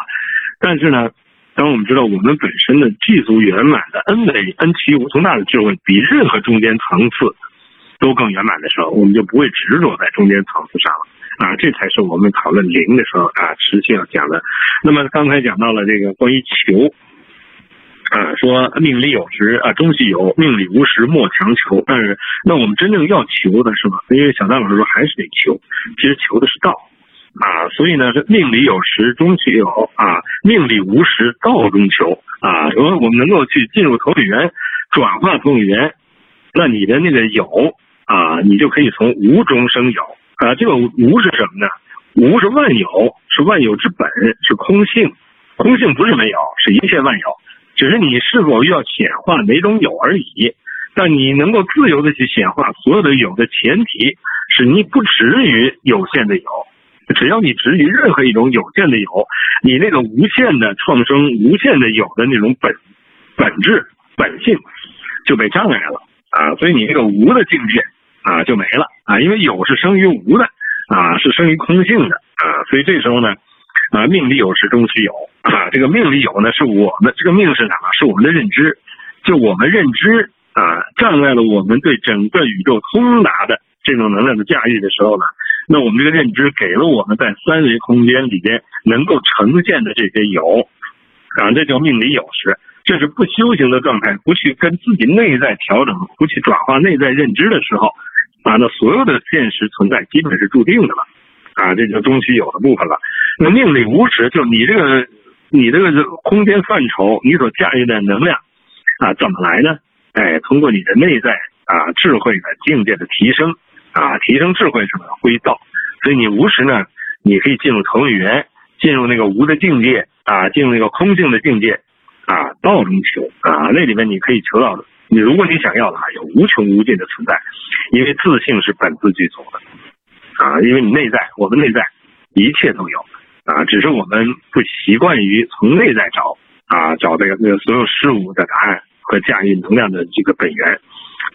但是呢。当我们知道我们本身的具足圆满的 N 维 N 趋无穷大的智慧，比任何中间层次都更圆满的时候，我们就不会执着在中间层次上了啊！这才是我们讨论灵的时候啊，持续要讲的。那么刚才讲到了这个关于求啊，说命里有时啊，终须有；命里无时莫强求。但是，那我们真正要求的是吧？因为小丹老师说还是得求，其实求的是道。啊，所以呢是命里有时终须有啊，命里无时道中求啊。如果我们能够去进入投影源，转化投影源，那你的那个有啊，你就可以从无中生有啊。这个无是什么呢？无是万有，是万有之本，是空性空性不是没有，是一切万有，只是你是否要显化哪种有而已。但你能够自由的去显化所有的有的前提，是你不止于有限的有。只要你执于任何一种有限的有，你那个无限的创生、无限的有的那种本本质本性就被障碍了啊！所以你那个无的境界啊就没了啊！因为有是生于无的啊，是生于空性的啊！所以这时候呢啊，命里有时终须有啊！这个命里有呢，是我们这个命是哪？是我们的认知，就我们认知啊，障碍了我们对整个宇宙通达的这种能量的驾驭的时候呢。那我们这个认知给了我们在三维空间里边能够呈现的这些有，啊，这叫命里有时，这是不修行的状态，不去跟自己内在调整，不去转化内在认知的时候，啊，那所有的现实存在基本是注定的了，啊，这就终须有的部分了。那命里无时，就你这个你这个空间范畴，你所驾驭的能量，啊，怎么来呢？哎，通过你的内在啊智慧的境界的提升。啊，提升智慧什么归道，所以你无时呢，你可以进入投影源，进入那个无的境界啊，进入那个空性的境界啊，道中求啊，那里面你可以求到的。你如果你想要的话，有无穷无尽的存在，因为自信是本自具足的啊，因为你内在，我们内在一切都有啊，只是我们不习惯于从内在找啊，找这个那个所有事物的答案和驾驭能量的这个本源，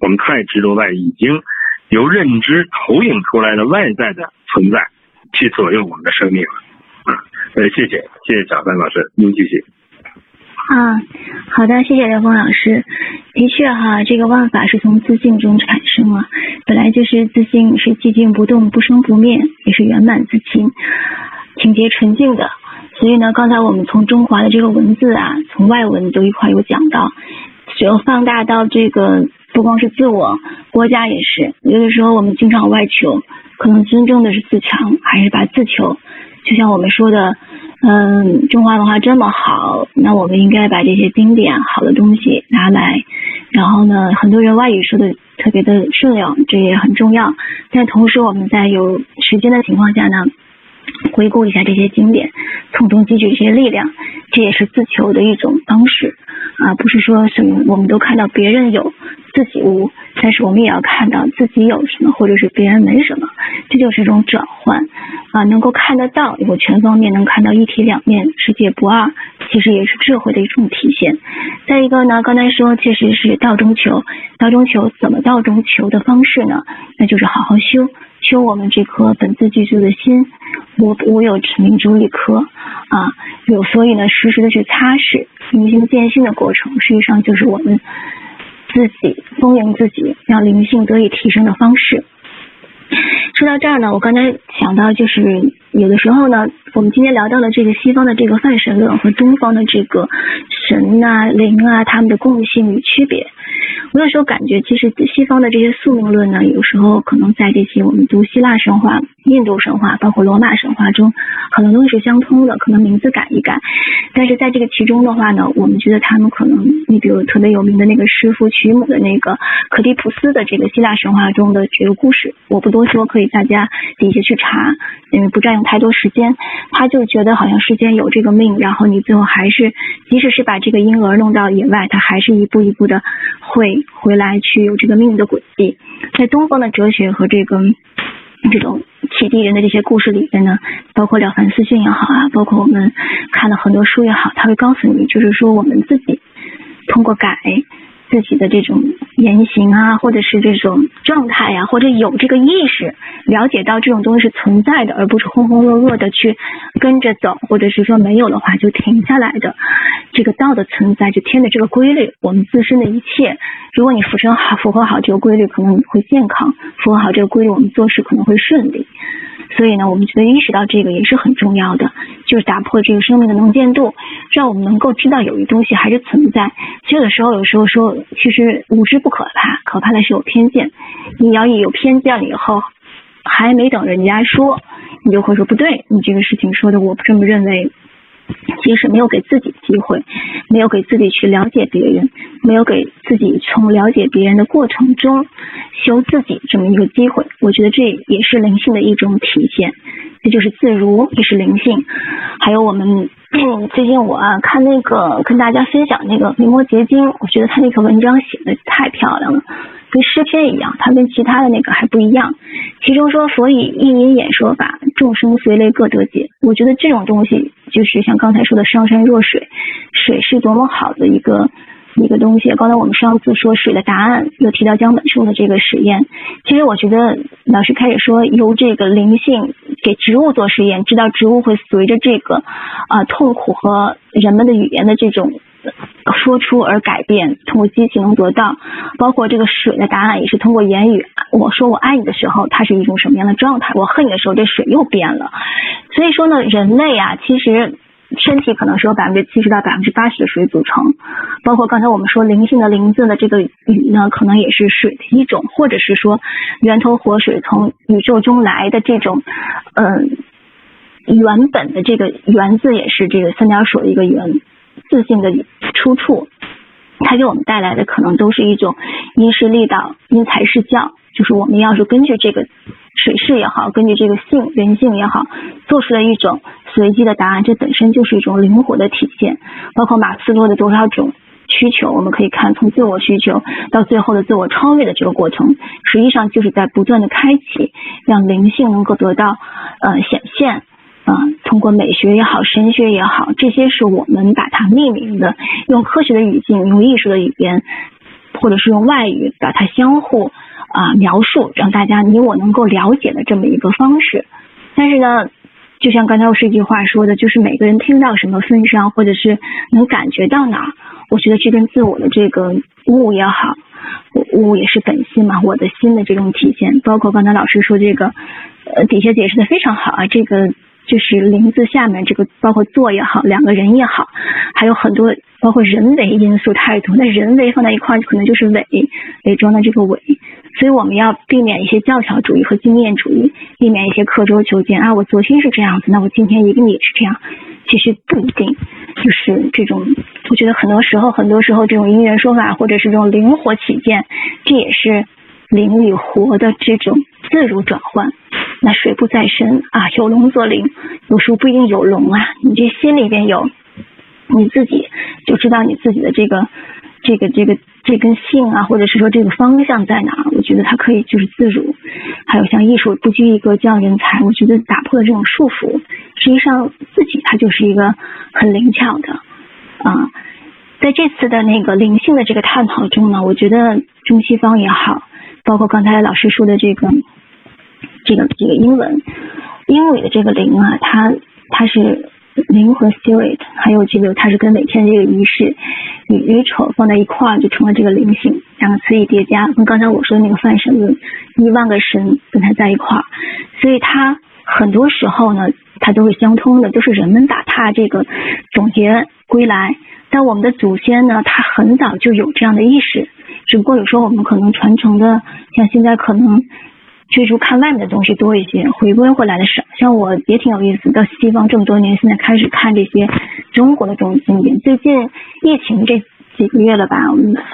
我们太执着在已经。由认知投影出来的外在的存在，去左右我们的生命了啊！呃，谢谢，谢谢小范老师，您继续。啊，好的，谢谢刘峰老师。的确哈，这个万法是从自信中产生啊，本来就是自信是寂静不动、不生不灭，也是圆满自清、清洁纯净的。所以呢，刚才我们从中华的这个文字啊，从外文都一块有讲到，只要放大到这个。不光是自我，国家也是。有的时候我们经常外求，可能真正的是自强，还是把自求。就像我们说的，嗯，中华文化这么好，那我们应该把这些经典好的东西拿来。然后呢，很多人外语说的特别的顺溜，这也很重要。但同时，我们在有时间的情况下呢，回顾一下这些经典，从中汲取一些力量，这也是自求的一种方式啊，不是说什么我们都看到别人有。自己无，但是我们也要看到自己有什么，或者是别人没什么，这就是一种转换啊，能够看得到，有全方面能看到一体两面，世界不二，其实也是智慧的一种体现。再一个呢，刚才说确实是道中求，道中求怎么道中求的方式呢？那就是好好修，修我们这颗本自具足的心，我我有持名珠一颗啊，有所以呢，时时的去擦拭明心见心的过程，实际上就是我们。自己丰盈自己，让灵性得以提升的方式。说到这儿呢，我刚才想到，就是有的时候呢，我们今天聊到了这个西方的这个泛神论和东方的这个神啊、灵啊，他们的共性与区别。我有时候感觉，其实西方的这些宿命论呢，有时候可能在这些我们读希腊神话、印度神话，包括罗马神话中，很多东西是相通的，可能名字改一改。但是在这个其中的话呢，我们觉得他们可能，你比如特别有名的那个师傅曲姆的那个克迪普斯的这个希腊神话中的这个故事，我不多说，可以大家底下去查，因为不占用太多时间。他就觉得好像世间有这个命，然后你最后还是，即使是把这个婴儿弄到野外，他还是一步一步的会。回来去有这个命运的轨迹，在东方的哲学和这个这种启迪人的这些故事里边呢，包括《了凡四训》也好啊，包括我们看了很多书也好，他会告诉你，就是说我们自己通过改。自己的这种言行啊，或者是这种状态呀，或者有这个意识，了解到这种东西是存在的，而不是浑浑噩噩的去跟着走，或者是说没有的话就停下来的。这个道的存在，就天的这个规律，我们自身的一切，如果你符合好符合好这个规律，可能你会健康；符合好这个规律，我们做事可能会顺利。所以呢，我们觉得意识到这个也是很重要的，就是打破这个生命的能见度，让我们能够知道有一东西还是存在。其实有的时候，有时候说，其实无知不可怕，可怕的是有偏见。你要一有偏见了以后，还没等人家说，你就会说不对，你这个事情说的我不这么认为。其实没有给自己机会，没有给自己去了解别人，没有给自己从了解别人的过程中修自己这么一个机会。我觉得这也是灵性的一种体现。这就是自如，也是灵性。还有我们 最近我啊看那个跟大家分享那个《明摩结晶》，我觉得他那个文章写的太漂亮了，跟诗篇一样。他跟其他的那个还不一样。其中说佛以一音演说法，众生随类各得解。我觉得这种东西就是像刚才说的上善若水，水是多么好的一个。一个东西，刚才我们上次说水的答案，又提到江本树的这个实验。其实我觉得老师开始说由这个灵性给植物做实验，知道植物会随着这个啊痛苦和人们的语言的这种说出而改变，通过机器能得到。包括这个水的答案也是通过言语，我说我爱你的时候，它是一种什么样的状态？我恨你的时候，这水又变了。所以说呢，人类啊，其实。身体可能是由百分之七十到百分之八十的水组成，包括刚才我们说灵性的灵字的这个雨呢，可能也是水的一种，或者是说源头活水从宇宙中来的这种，嗯，原本的这个源字也是这个三点水的一个源自性的出处，它给我们带来的可能都是一种因势利导、因材施教，就是我们要是根据这个水势也好，根据这个性人性也好，做出了一种。随机的答案，这本身就是一种灵活的体现。包括马斯洛的多少种需求，我们可以看从自我需求到最后的自我超越的这个过程，实际上就是在不断的开启，让灵性能够得到呃显现啊。通过美学也好，神学也好，这些是我们把它命名的，用科学的语境，用艺术的语言，或者是用外语把它相互啊描述，让大家你我能够了解的这么一个方式。但是呢。就像刚才我是一句话说的，就是每个人听到什么份上，或者是能感觉到哪，我觉得这跟自我的这个悟也好，悟也是本心嘛，我的心的这种体现。包括刚才老师说这个，呃，底下解释的非常好啊，这个就是林字下面这个，包括坐也好，两个人也好，还有很多包括人为因素太多，那人为放在一块可能就是伪伪装的这个伪。所以我们要避免一些教条主义和经验主义，避免一些刻舟求剑啊！我昨天是这样子，那我今天一定也是这样。其实不一定，就是这种。我觉得很多时候，很多时候这种因缘说法，或者是这种灵活起见，这也是灵与活的这种自如转换。那水不在深啊，有龙则灵，有时候不一定有龙啊。你这心里边有，你自己就知道你自己的这个。这个这个这根性啊，或者是说这个方向在哪？我觉得它可以就是自如。还有像艺术不拘一格这样人才，我觉得打破了这种束缚，实际上自己他就是一个很灵巧的啊。在这次的那个灵性的这个探讨中呢，我觉得中西方也好，包括刚才老师说的这个这个这个英文英语的这个灵啊，它它是。灵和 spirit，还有这个，它是跟每天的这个仪式与与丑放在一块儿，就成了这个灵性，两个词义叠加，跟刚才我说的那个泛神论，一万个神跟它在一块儿，所以它很多时候呢，它都是相通的，都是人们把它这个总结归来。但我们的祖先呢，他很早就有这样的意识，只不过有时候我们可能传承的，像现在可能。追逐看外面的东西多一些，回归回来的少。像我也挺有意思，到西方这么多年，现在开始看这些中国的这种经典。最近疫情这几个月了吧，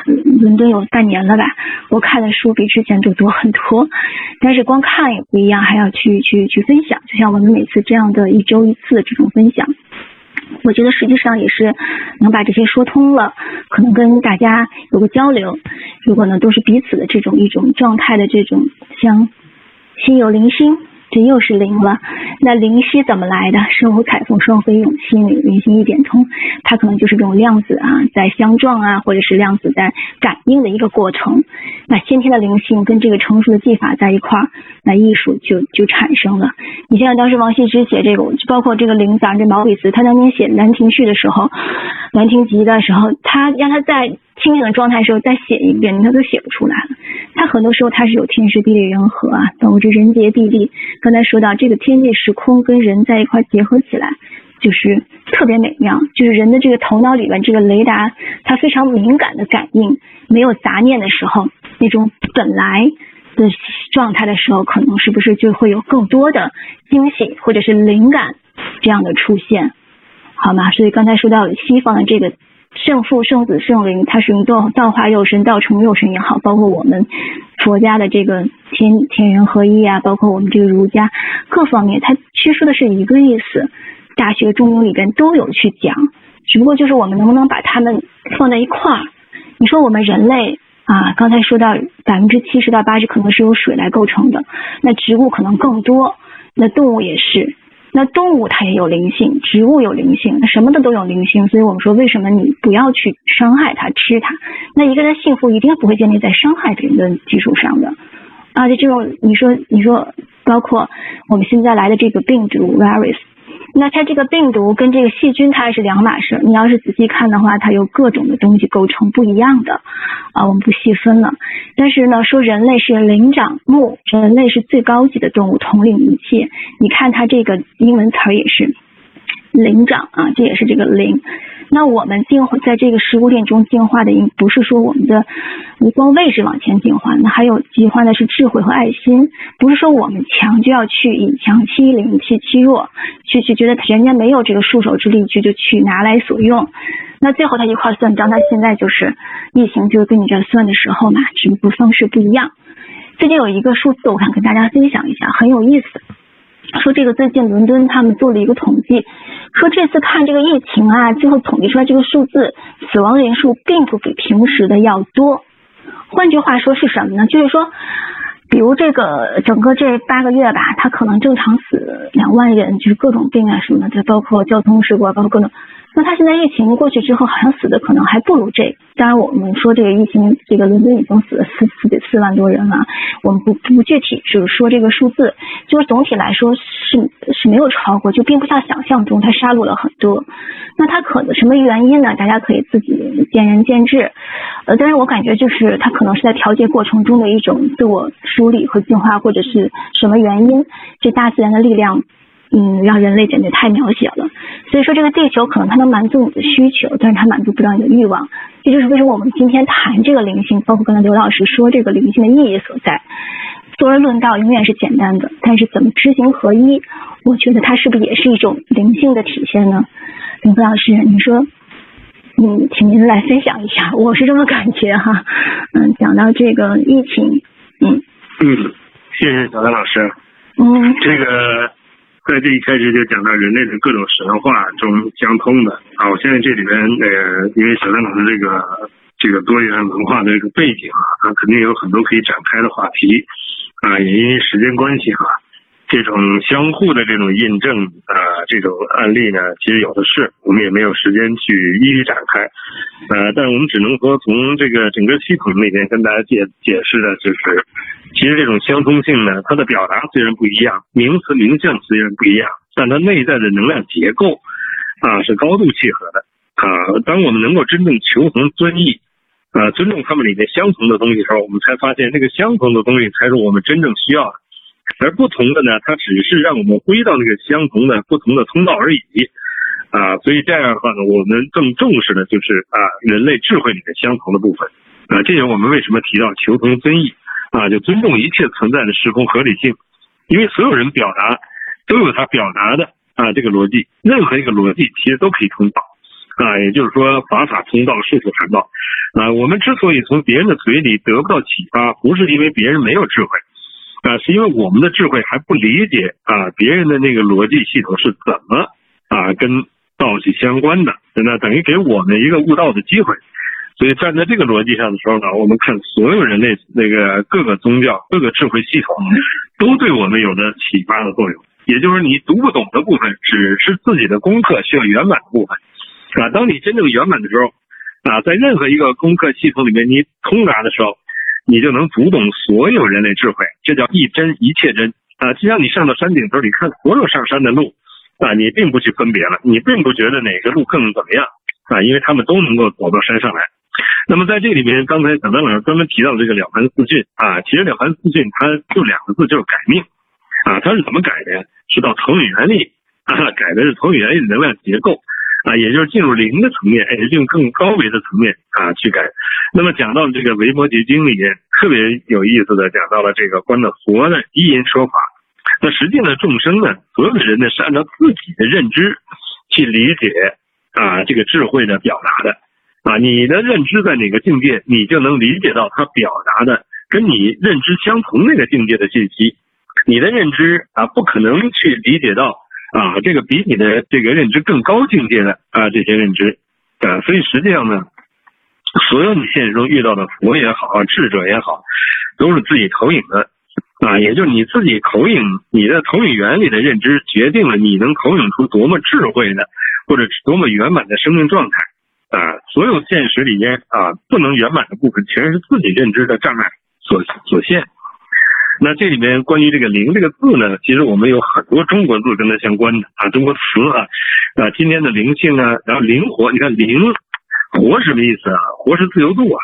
伦敦有半年了吧，我看的书比之前就多很多。但是光看也不一样，还要去去去分享。就像我们每次这样的一周一次的这种分享，我觉得实际上也是能把这些说通了，可能跟大家有个交流。如果呢，都是彼此的这种一种状态的这种相。心有灵犀，这又是灵了。那灵犀怎么来的？生活凯凤双飞涌，心灵灵犀一点通，它可能就是这种量子啊，在相撞啊，或者是量子在感应的一个过程。那先天的灵性跟这个成熟的技法在一块儿，那艺术就就产生了。你像当时王羲之写这个，就包括这个灵咱这毛笔字，他当年写《兰亭序》的时候，《兰亭集》的时候，他让他在清醒的状态时候再写一遍，他都写不出来了。他很多时候他是有天时地利人和啊，包括这人杰地利。刚才说到这个天地时空跟人在一块结合起来，就是特别美妙。就是人的这个头脑里面这个雷达，它非常敏感的感应，没有杂念的时候，那种本来的状态的时候，可能是不是就会有更多的惊喜或者是灵感这样的出现，好吗？所以刚才说到西方的这个。圣父、圣子、圣灵，它是用道道化肉身、道成肉身也好，包括我们佛家的这个天天人合一啊，包括我们这个儒家各方面，它其实说的是一个意思。大学、中庸里边都有去讲，只不过就是我们能不能把它们放在一块儿？你说我们人类啊，刚才说到百分之七十到八十可能是由水来构成的，那植物可能更多，那动物也是，那动物它也有灵性，植物有灵性，什么的都有灵性。所以我们说，为什么你不要去伤害它、吃它？那一个人幸福一定不会建立在伤害别人的基础上的。啊，就这种你说你说，包括我们现在来的这个病毒 virus。那它这个病毒跟这个细菌它是两码事。你要是仔细看的话，它有各种的东西构成不一样的啊，我们不细分了。但是呢，说人类是灵长目，人类是最高级的动物，统领一切。你看它这个英文词儿也是灵长啊，这也是这个灵。那我们进化在这个食物链中进化的，不是说我们的无光位置往前进化，那还有进化的是智慧和爱心。不是说我们强就要去以强欺凌、欺欺弱，去去觉得人家没有这个束手之力，去就去拿来所用。那最后他一块算账，他现在就是疫情，就是跟你这算的时候嘛，只不过方式不一样。最近有一个数字，我想跟大家分享一下，很有意思。说这个最近伦敦他们做了一个统计，说这次看这个疫情啊，最后统计出来这个数字，死亡人数并不比平时的要多。换句话说是什么呢？就是说，比如这个整个这八个月吧，他可能正常死两万人，就是各种病啊什么的，再包括交通事故啊，包括各种。那他现在疫情过去之后，好像死的可能还不如这。当然，我们说这个疫情，这个伦敦已经死了四四四万多人了。我们不不具体，就是说这个数字，就是总体来说是是没有超过，就并不像想象中他杀戮了很多。那他可能什么原因呢？大家可以自己见仁见智。呃，但是我感觉就是他可能是在调节过程中的一种自我梳理和进化，或者是什么原因？这大自然的力量。嗯，让人类简直太渺小了。所以说，这个地球可能它能满足你的需求，但是它满足不了你的欲望。这就是为什么我们今天谈这个灵性，包括刚才刘老师说这个灵性的意义所在。坐而论道永远是简单的，但是怎么知行合一，我觉得它是不是也是一种灵性的体现呢？林峰老师，你说，嗯，请您来分享一下，我是这么感觉哈。嗯，讲到这个疫情，嗯嗯，谢谢小丹老师。嗯，这个。在这一开始就讲到人类的各种神话中相通的。啊，我现在这里边呃，因为小丹老师这个这个多元文化的这个背景啊，他肯定有很多可以展开的话题。啊，也因为时间关系哈，这种相互的这种印证啊，这种案例呢，其实有的是，我们也没有时间去一一展开，呃，但我们只能说从这个整个系统里面跟大家解解释的就是。其实这种相通性呢，它的表达虽然不一样，名词名相虽然不一样，但它内在的能量结构啊是高度契合的啊。当我们能够真正求同尊异啊，尊重他们里面相同的东西的时候，我们才发现那个相同的东西才是我们真正需要的，而不同的呢，它只是让我们归到那个相同的不同的通道而已啊。所以这样的话呢，我们更重视的就是啊人类智慧里面相同的部分啊。这也是我们为什么提到求同尊异。啊，就尊重一切存在的时空合理性，因为所有人表达都有他表达的啊这个逻辑，任何一个逻辑其实都可以通道啊，也就是说法法通道，术术传道啊。我们之所以从别人的嘴里得不到启发，不是因为别人没有智慧啊，是因为我们的智慧还不理解啊别人的那个逻辑系统是怎么啊跟道去相关的，那等于给我们一个悟道的机会。所以站在这个逻辑上的时候呢，我们看所有人类那个各个宗教、各个智慧系统，都对我们有着启发的作用。也就是你读不懂的部分，只是自己的功课需要圆满的部分，啊，当你真正圆满的时候，啊，在任何一个功课系统里面你通达的时候，你就能读懂所有人类智慧。这叫一真一切真啊！就像你上到山顶头，你看所有上山的路，啊，你并不去分别了，你并不觉得哪个路更怎么样啊，因为他们都能够走到山上来。那么在这里面，刚才小丹老师专门提到这个《了凡四训》啊，其实《了凡四训》它就两个字，就是改命啊。它是怎么改的呀？是到投影原理啊，改的是投影原理的能量结构啊，也就是进入灵的层面，哎，用更高维的层面啊去改。那么讲到这个《维摩诘经》里面特别有意思的，讲到了这个关的佛的一因说法。那实际上众生呢，所有的人呢是按照自己的认知去理解啊这个智慧的表达的。啊，你的认知在哪个境界，你就能理解到他表达的跟你认知相同那个境界的信息。你的认知啊，不可能去理解到啊，这个比你的这个认知更高境界的啊这些认知啊，所以实际上呢，所有你现实中遇到的佛也好，智者也好，都是自己投影的啊，也就是你自己投影你的投影原理的认知，决定了你能投影出多么智慧的或者多么圆满的生命状态啊。所有现实里面啊不能圆满的部分，全是自己认知的障碍所所限。那这里面关于这个“灵”这个字呢，其实我们有很多中国字跟它相关的啊，中国词啊，啊，今天的灵性啊，然后灵活，你看“灵”活什么意思啊？活是自由度啊，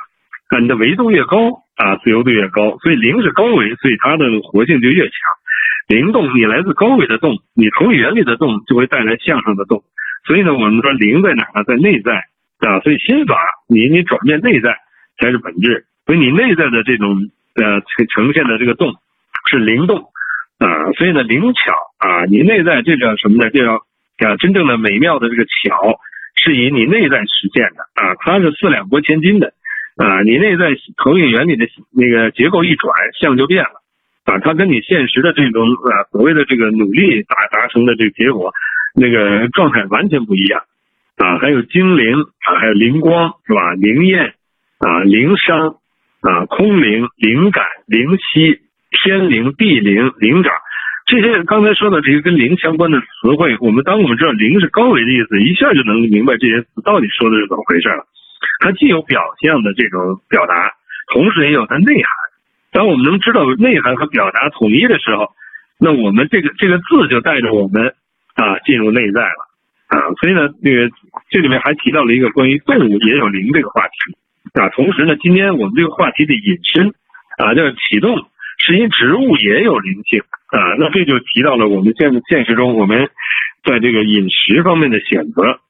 啊，你的维度越高啊，自由度越高，所以灵是高维，所以它的活性就越强。灵动，你来自高维的动，你从原理的动就会带来向上的动，所以呢，我们说灵在哪呢？在内在啊，所以心法你你转变内在才是本质，所以你内在的这种呃呈现的这个动。是灵动啊，所以呢灵巧啊，你内在这叫什么呢？这叫啊真正的美妙的这个巧，是以你内在实现的啊，它是四两拨千斤的啊，你内在投影原理的那个结构一转，相就变了啊，它跟你现实的这种啊所谓的这个努力达达成的这个结果那个状态完全不一样啊，还有精灵啊，还有灵光是吧？灵验啊，灵商啊，空灵、灵感、灵犀。天灵、地灵、灵长，这些刚才说的这些跟灵相关的词汇，我们当我们知道灵是高维的意思，一下就能明白这些词到底说的是怎么回事了。它既有表象的这种表达，同时也有它内涵。当我们能知道内涵和表达统一的时候，那我们这个这个字就带着我们啊进入内在了啊。所以呢，这个这里面还提到了一个关于动物也有灵这个话题啊。同时呢，今天我们这个话题的引申啊，就是启动。是因植物也有灵性啊，那这就提到了我们现现实中我们在这个饮食方面的选择。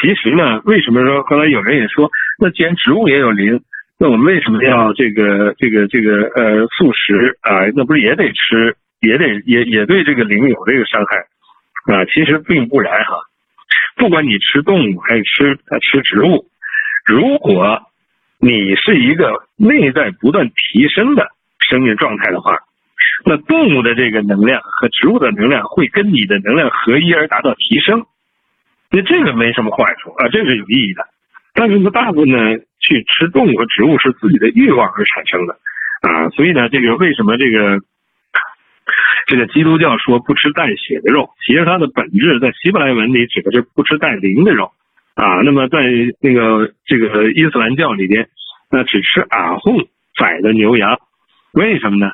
其实呢，为什么说后来有人也说，那既然植物也有灵，那我们为什么要这个这个这个呃素食啊？那不是也得吃，也得也也对这个灵有这个伤害啊？其实并不然哈，不管你吃动物还是吃吃植物，如果你是一个内在不断提升的。生命状态的话，那动物的这个能量和植物的能量会跟你的能量合一而达到提升，那这个没什么坏处啊，这是有意义的。但是呢，大部分呢去吃动物和植物是自己的欲望而产生的啊，所以呢，这个为什么这个这个基督教说不吃带血的肉？其实它的本质在希伯来文里指的是不吃带灵的肉啊。那么在那个这个伊斯兰教里边，那只吃阿訇宰的牛羊。为什么呢？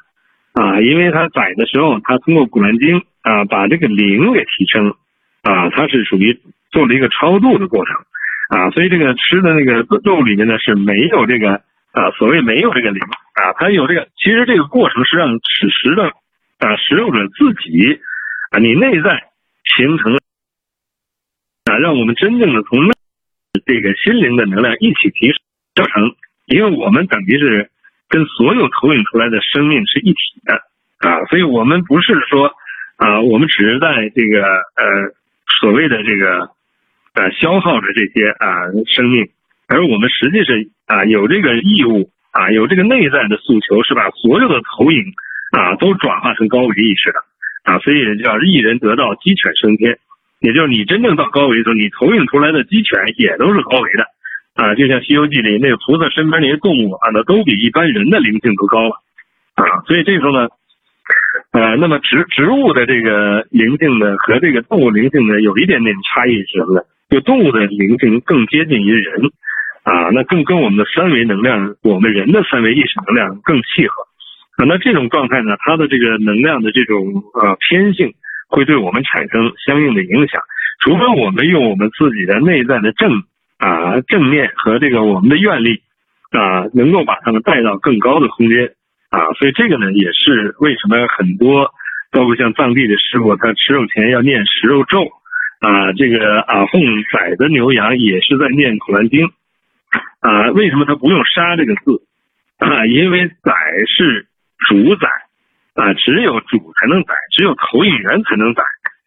啊，因为他宰的时候，他通过古兰经啊，把这个灵给提升啊，它是属于做了一个超度的过程啊，所以这个吃的那个肉里面呢是没有这个啊，所谓没有这个灵啊，它有这个，其实这个过程是让此时的啊食肉者自己啊，你内在形成啊，让我们真正的从内这个心灵的能量一起提升造成，因为我们等于是。跟所有投影出来的生命是一体的啊，所以我们不是说啊，我们只是在这个呃所谓的这个呃消耗着这些啊生命，而我们实际是啊有这个义务啊有这个内在的诉求，是把所有的投影啊都转化成高维意识的啊，所以叫一人得道鸡犬升天，也就是你真正到高维的时候，你投影出来的鸡犬也都是高维的。啊，就像《西游记》里那个菩萨身边那些动物啊，那都比一般人的灵性都高了啊。所以这时候呢，呃，那么植植物的这个灵性呢，和这个动物灵性呢，有一点点差异是什么呢？就动物的灵性更接近于人啊，那更跟我们的三维能量，我们人的三维意识能量更契合啊。那这种状态呢，它的这个能量的这种呃偏性，会对我们产生相应的影响。除非我们用我们自己的内在的正。啊，正面和这个我们的愿力啊，能够把他们带到更高的空间啊，所以这个呢，也是为什么很多包括像藏地的师傅，他吃肉前要念食肉咒啊，这个啊奉宰的牛羊也是在念苦兰经啊，为什么他不用杀这个字啊？因为宰是主宰啊，只有主才能宰，只有投影源才能宰，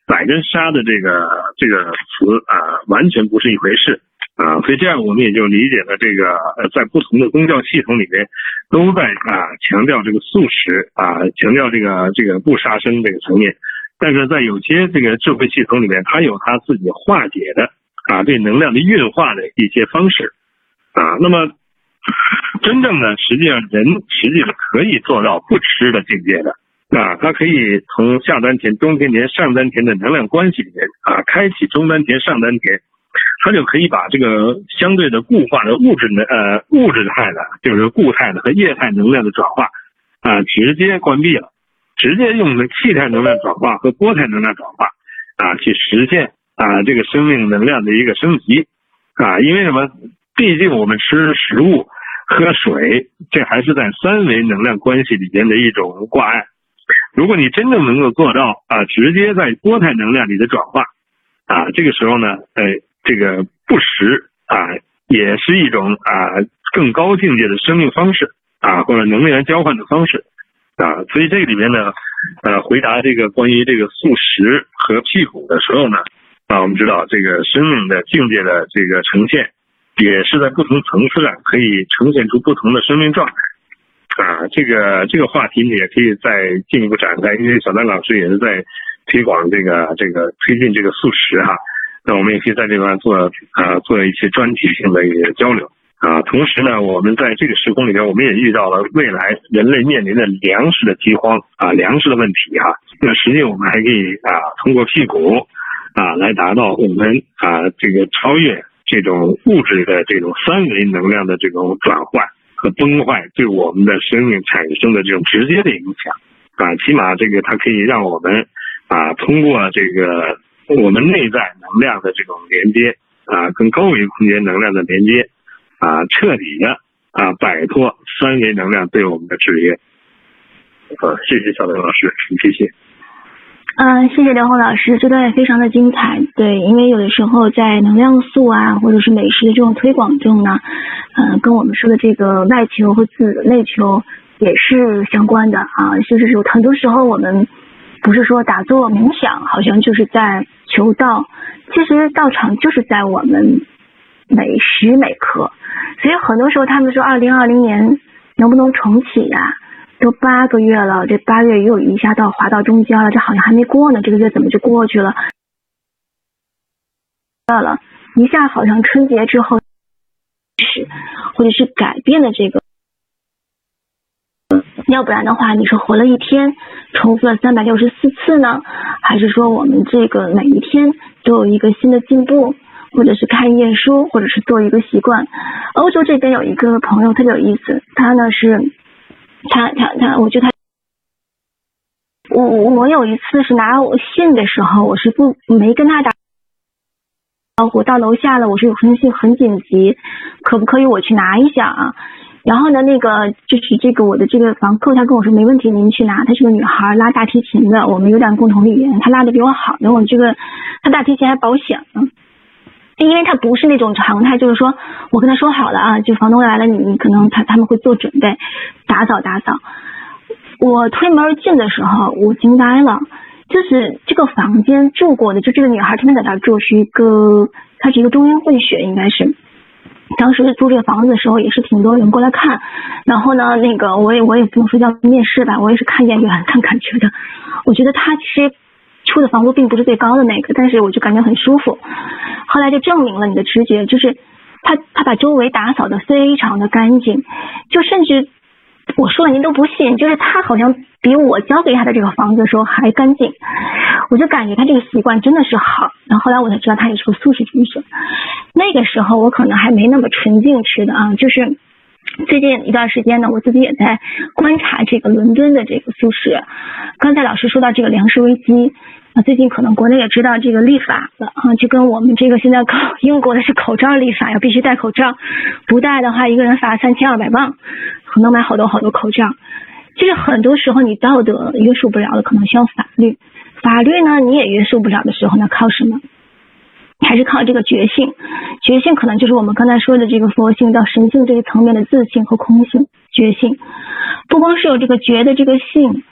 宰跟杀的这个这个词啊，完全不是一回事。啊，所以这样我们也就理解了这个呃，在不同的宗教系统里面，都在啊强调这个素食啊，强调这个这个不杀生这个层面，但是在有些这个智慧系统里面，它有它自己化解的啊对能量的运化的一些方式啊，那么真正的实际上人实际是可以做到不吃的境界的啊，它可以从下丹田、中丹田、上丹田的能量关系里面啊，开启中丹田、上丹田。它就可以把这个相对的固化的物质能呃物质态的，就是固态的和液态能量的转化啊，直接关闭了，直接用的气态能量转化和波态能量转化啊，去实现啊这个生命能量的一个升级啊，因为什么？毕竟我们吃食物、喝水，这还是在三维能量关系里边的一种挂碍。如果你真正能够做到啊，直接在波态能量里的转化啊，这个时候呢，呃。这个不食啊，也是一种啊更高境界的生命方式啊，或者能源交换的方式啊。所以这里面呢，呃，回答这个关于这个素食和辟谷的时候呢，啊，我们知道这个生命的境界的这个呈现，也是在不同层次上可以呈现出不同的生命状态啊。这个这个话题呢，也可以再进一步展开，因为小丹老师也是在推广这个这个推进这个素食哈。那我们也可以在这边做啊做一些专题性的一些交流啊，同时呢，我们在这个时空里面，我们也遇到了未来人类面临的粮食的饥荒啊，粮食的问题哈。那实际我们还可以啊，通过辟谷啊，来达到我们啊这个超越这种物质的这种三维能量的这种转换和崩坏对我们的生命产生的这种直接的影响啊，起码这个它可以让我们啊通过这个。我们内在能量的这种连接啊，跟高维空间能量的连接啊，彻底的啊摆脱三维能量对我们的制约。啊，谢谢小刘老师，谢谢。嗯，谢谢刘红老师，这段也非常的精彩。对，因为有的时候在能量素啊，或者是美食的这种推广中呢，嗯，跟我们说的这个外求和自内求也是相关的啊。就是说，很多时候我们不是说打坐冥想，好像就是在。求道，其实道场就是在我们每时每刻，所以很多时候他们说二零二零年能不能重启呀？都八个月了，这八月又一下到滑到中间了，这好像还没过呢，这个月怎么就过去了？到了，一下好像春节之后是，或者是改变了这个。要不然的话，你是活了一天，重复了三百六十四次呢，还是说我们这个每一天都有一个新的进步，或者是看一页书，或者是做一个习惯？欧洲这边有一个朋友特别有意思，他呢是，他他他，我觉得他，我我有一次是拿信的时候，我是不没跟他打招呼，到楼下了，我说有封信很紧急，可不可以我去拿一下啊？然后呢，那个就是这个我的这个房客，他跟我说没问题，您去拿。她是个女孩，拉大提琴的，我们有点共同语言。她拉的比我好，然后我这个她大提琴还保险呢，因为她不是那种常态，就是说我跟她说好了啊，就房东来了，你你可能他他们会做准备，打扫打扫。我推门进的时候，我惊呆了，就是这个房间住过的，就这个女孩天天在那住，是一个她是一个中英混血，应该是。当时租这个房子的时候，也是挺多人过来看，然后呢，那个我也我也不能说叫面试吧，我也是看眼缘看感觉的。我觉得他其实出的房租并不是最高的那个，但是我就感觉很舒服。后来就证明了你的直觉，就是他他把周围打扫的非常的干净，就甚至我说了您都不信，就是他好像比我交给他的这个房子的时候还干净。我就感觉他这个习惯真的是好，然后后来我才知道他也是个素食主义者。那个时候我可能还没那么纯净吃的啊，就是最近一段时间呢，我自己也在观察这个伦敦的这个素食。刚才老师说到这个粮食危机，啊，最近可能国内也知道这个立法了啊，就跟我们这个现在搞英国的是口罩立法，要必须戴口罩，不戴的话一个人罚三千二百磅，可能买好多好多口罩。就是很多时候你道德约束不了了，可能需要法律。法律呢，你也约束不了的时候，那靠什么？还是靠这个觉性。觉性可能就是我们刚才说的这个佛性到神性这个层面的自性和空性。觉性不光是有这个觉的这个性，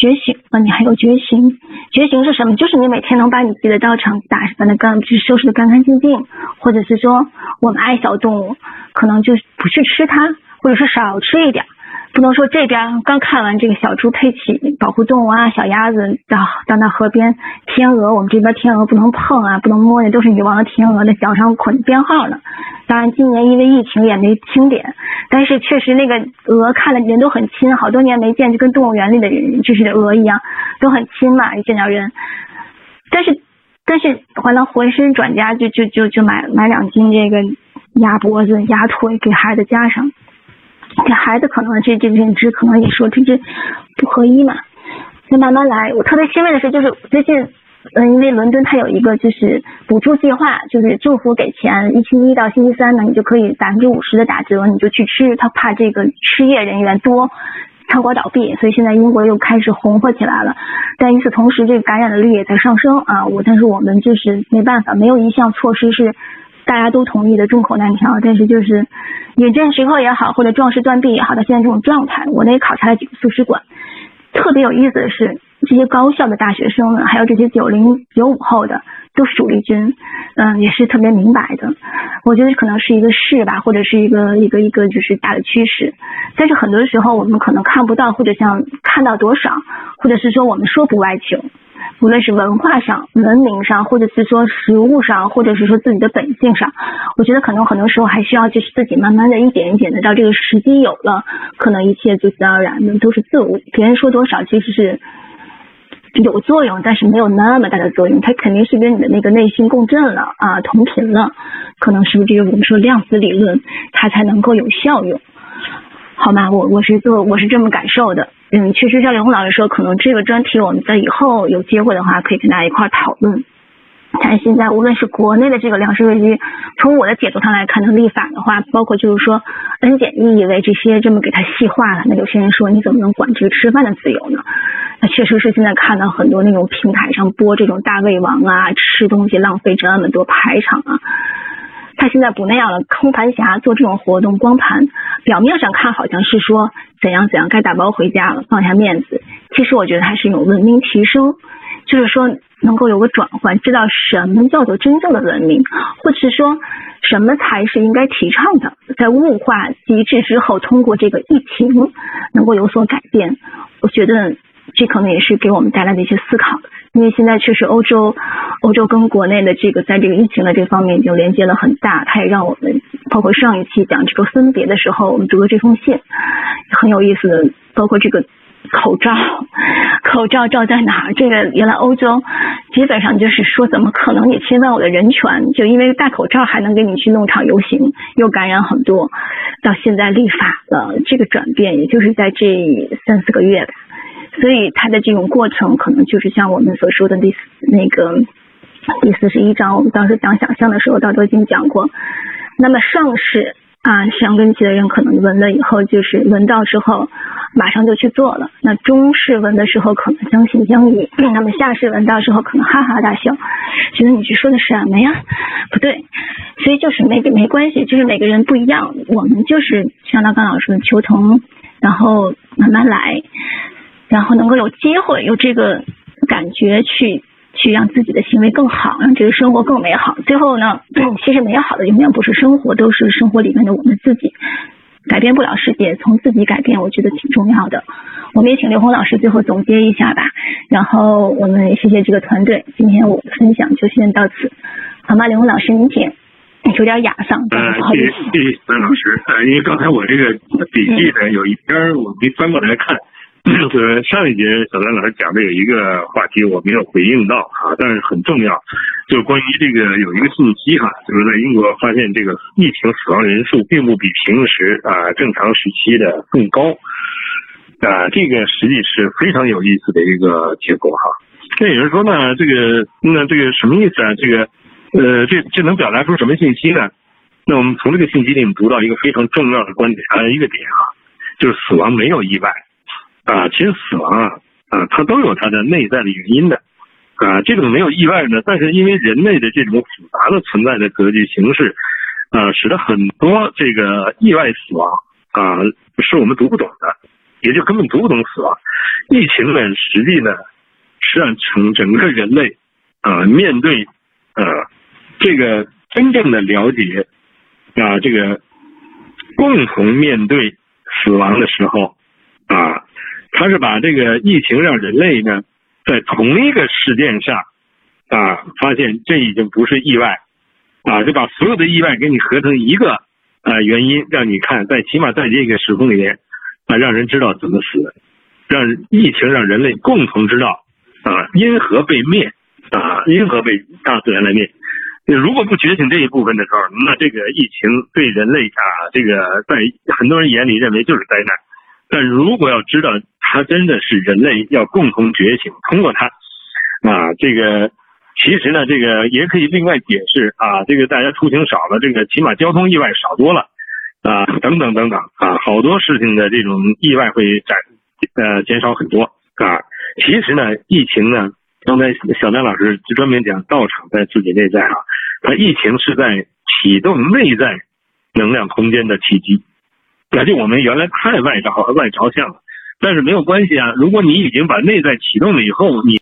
觉醒啊，你还有觉醒。觉醒是什么？就是你每天能把你自己的道场打扮的干，就是收拾的干干净净，或者是说我们爱小动物，可能就不去吃它，或者是少吃一点。不能说这边刚看完这个小猪佩奇保护动物啊，小鸭子到到那河边，天鹅我们这边天鹅不能碰啊，不能摸，那都是女王的天鹅的脚上捆编号呢。当然今年因为疫情也没清点，但是确实那个鹅看了人都很亲，好多年没见，就跟动物园里的人就是鹅一样，都很亲嘛，一见到人。但是但是完了浑身转家就就就就买买两斤这个鸭脖子鸭腿给孩子加上。给孩子可能这这认知可能也说这这不合一嘛，那慢慢来。我特别欣慰的是，就是最近，嗯，因为伦敦它有一个就是补助计划，就是政府给钱，一星期一到星期三呢，你就可以百分之五十的打折，你就去吃。他怕这个失业人员多，餐馆倒闭，所以现在英国又开始红火起来了。但与此同时，这个感染的率也在上升啊。我但是我们就是没办法，没有一项措施是。大家都同意的众口难调，但是就是饮鸩时刻也好，或者壮士断臂也好，到现在这种状态，我那也考察了几个素食馆。特别有意思的是，这些高校的大学生们，还有这些九零九五后的，都是主力军，嗯，也是特别明白的。我觉得可能是一个势吧，或者是一个一个一个就是大的趋势。但是很多时候我们可能看不到，或者像看到多少，或者是说我们说不外求。无论是文化上、文明上，或者是说食物上，或者是说自己的本性上，我觉得可能很多时候还需要就是自己慢慢的一点一点的到这个时机有了，可能一切就自然而然的都是自我。别人说多少其实是有作用，但是没有那么大的作用，它肯定是跟你的那个内心共振了啊，同频了，可能是不是这个我们说量子理论，它才能够有效用。好吗？我我是做我是这么感受的。嗯，确实像刘红老师说，可能这个专题我们在以后有机会的话，可以跟大家一块儿讨论。但现在无论是国内的这个粮食危机，从我的解读上来看，能立法的话，包括就是说 N 减一以为这些这么给它细化了，那有些人说你怎么能管这个吃饭的自由呢？那确实是现在看到很多那种平台上播这种大胃王啊，吃东西浪费这么多排场啊。他现在不那样了，空盘侠做这种活动光盘，表面上看好像是说怎样怎样该打包回家了，放下面子。其实我觉得它是一种文明提升，就是说能够有个转换，知道什么叫做真正的文明，或者是说什么才是应该提倡的。在物化极致之后，通过这个疫情能够有所改变，我觉得这可能也是给我们带来的一些思考。因为现在确实欧洲，欧洲跟国内的这个在这个疫情的这方面已经连接了很大，它也让我们包括上一期讲这个分别的时候，我们读了这封信，很有意思的，包括这个口罩，口罩罩在哪儿？这个原来欧洲基本上就是说，怎么可能你侵犯我的人权？就因为戴口罩还能给你去弄场游行，又感染很多，到现在立法了，这个转变也就是在这三四个月吧。所以它的这种过程，可能就是像我们所说的第四那个第四十一章，我们当时讲想象的时候，到都已经讲过。那么上士啊，上根期的人可能闻了以后，就是闻到之后马上就去做了。那中试闻的时候可能将信将疑，那么下士闻到时候可能哈哈大笑，觉得你这说的什么呀？不对。所以就是没没关系，就是每个人不一样。我们就是像刚刚老师的，求同，然后慢慢来。然后能够有机会有这个感觉去去让自己的行为更好，让这个生活更美好。最后呢，其实美好的永远不是生活，都是生活里面的我们自己。改变不了世界，从自己改变，我觉得挺重要的。我们也请刘红老师最后总结一下吧。然后我们谢谢这个团队，今天我的分享就先到此，好吗？刘红老师，您请。有点哑嗓，不好意思。谢谢孙老师，呃，因为刚才我这个笔记呢有一篇我没翻过来看。呃，上一节小丹老师讲的有一个话题我没有回应到啊，但是很重要，就是关于这个有一个信息哈，就是在英国发现这个疫情死亡人数并不比平时啊正常时期的更高啊，这个实际是非常有意思的一个结果哈。那有人说呢，这个那这个什么意思啊？这个呃，这这能表达出什么信息呢？那我们从这个信息里面读到一个非常重要的观点啊，一个点啊，就是死亡没有意外。啊，其实死亡啊，啊，它都有它的内在的原因的，啊，这种没有意外呢，但是因为人类的这种复杂的存在的格局形式，啊，使得很多这个意外死亡啊，是我们读不懂的，也就根本读不懂死亡。疫情呢，实际呢是让整整个人类啊面对呃这个真正的了解啊这个共同面对死亡的时候啊，他是把这个疫情让人类呢在同一个事件上啊发现这已经不是意外啊，就把所有的意外给你合成一个啊原因，让你看在起码在这个时空里面啊，让人知道怎么死。让疫情让人类共同知道啊，因何被灭啊，因何被大自然来灭。如果不觉醒这一部分的时候，那这个疫情对人类啊，这个在很多人眼里认为就是灾难。但如果要知道它真的是人类要共同觉醒，通过它啊，这个其实呢，这个也可以另外解释啊，这个大家出行少了，这个起码交通意外少多了啊，等等等等啊，好多事情的这种意外会展。呃，减少很多啊。其实呢，疫情呢，刚才小丹老师就专门讲道场在自己内在啊，它疫情是在启动内在能量空间的契机。那就我们原来太外着外着相了，但是没有关系啊。如果你已经把内在启动了以后，你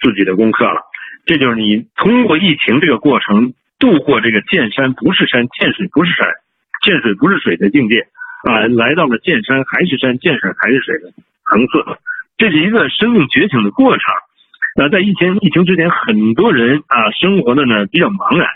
自己的功课了，这就是你通过疫情这个过程度过这个见山不是山，见水不是山，见水不是水的境界。啊，来到了见山还是山，见水还是水的层次，这是一个生命觉醒的过程。那在疫情疫情之前，很多人啊，生活的呢比较茫然，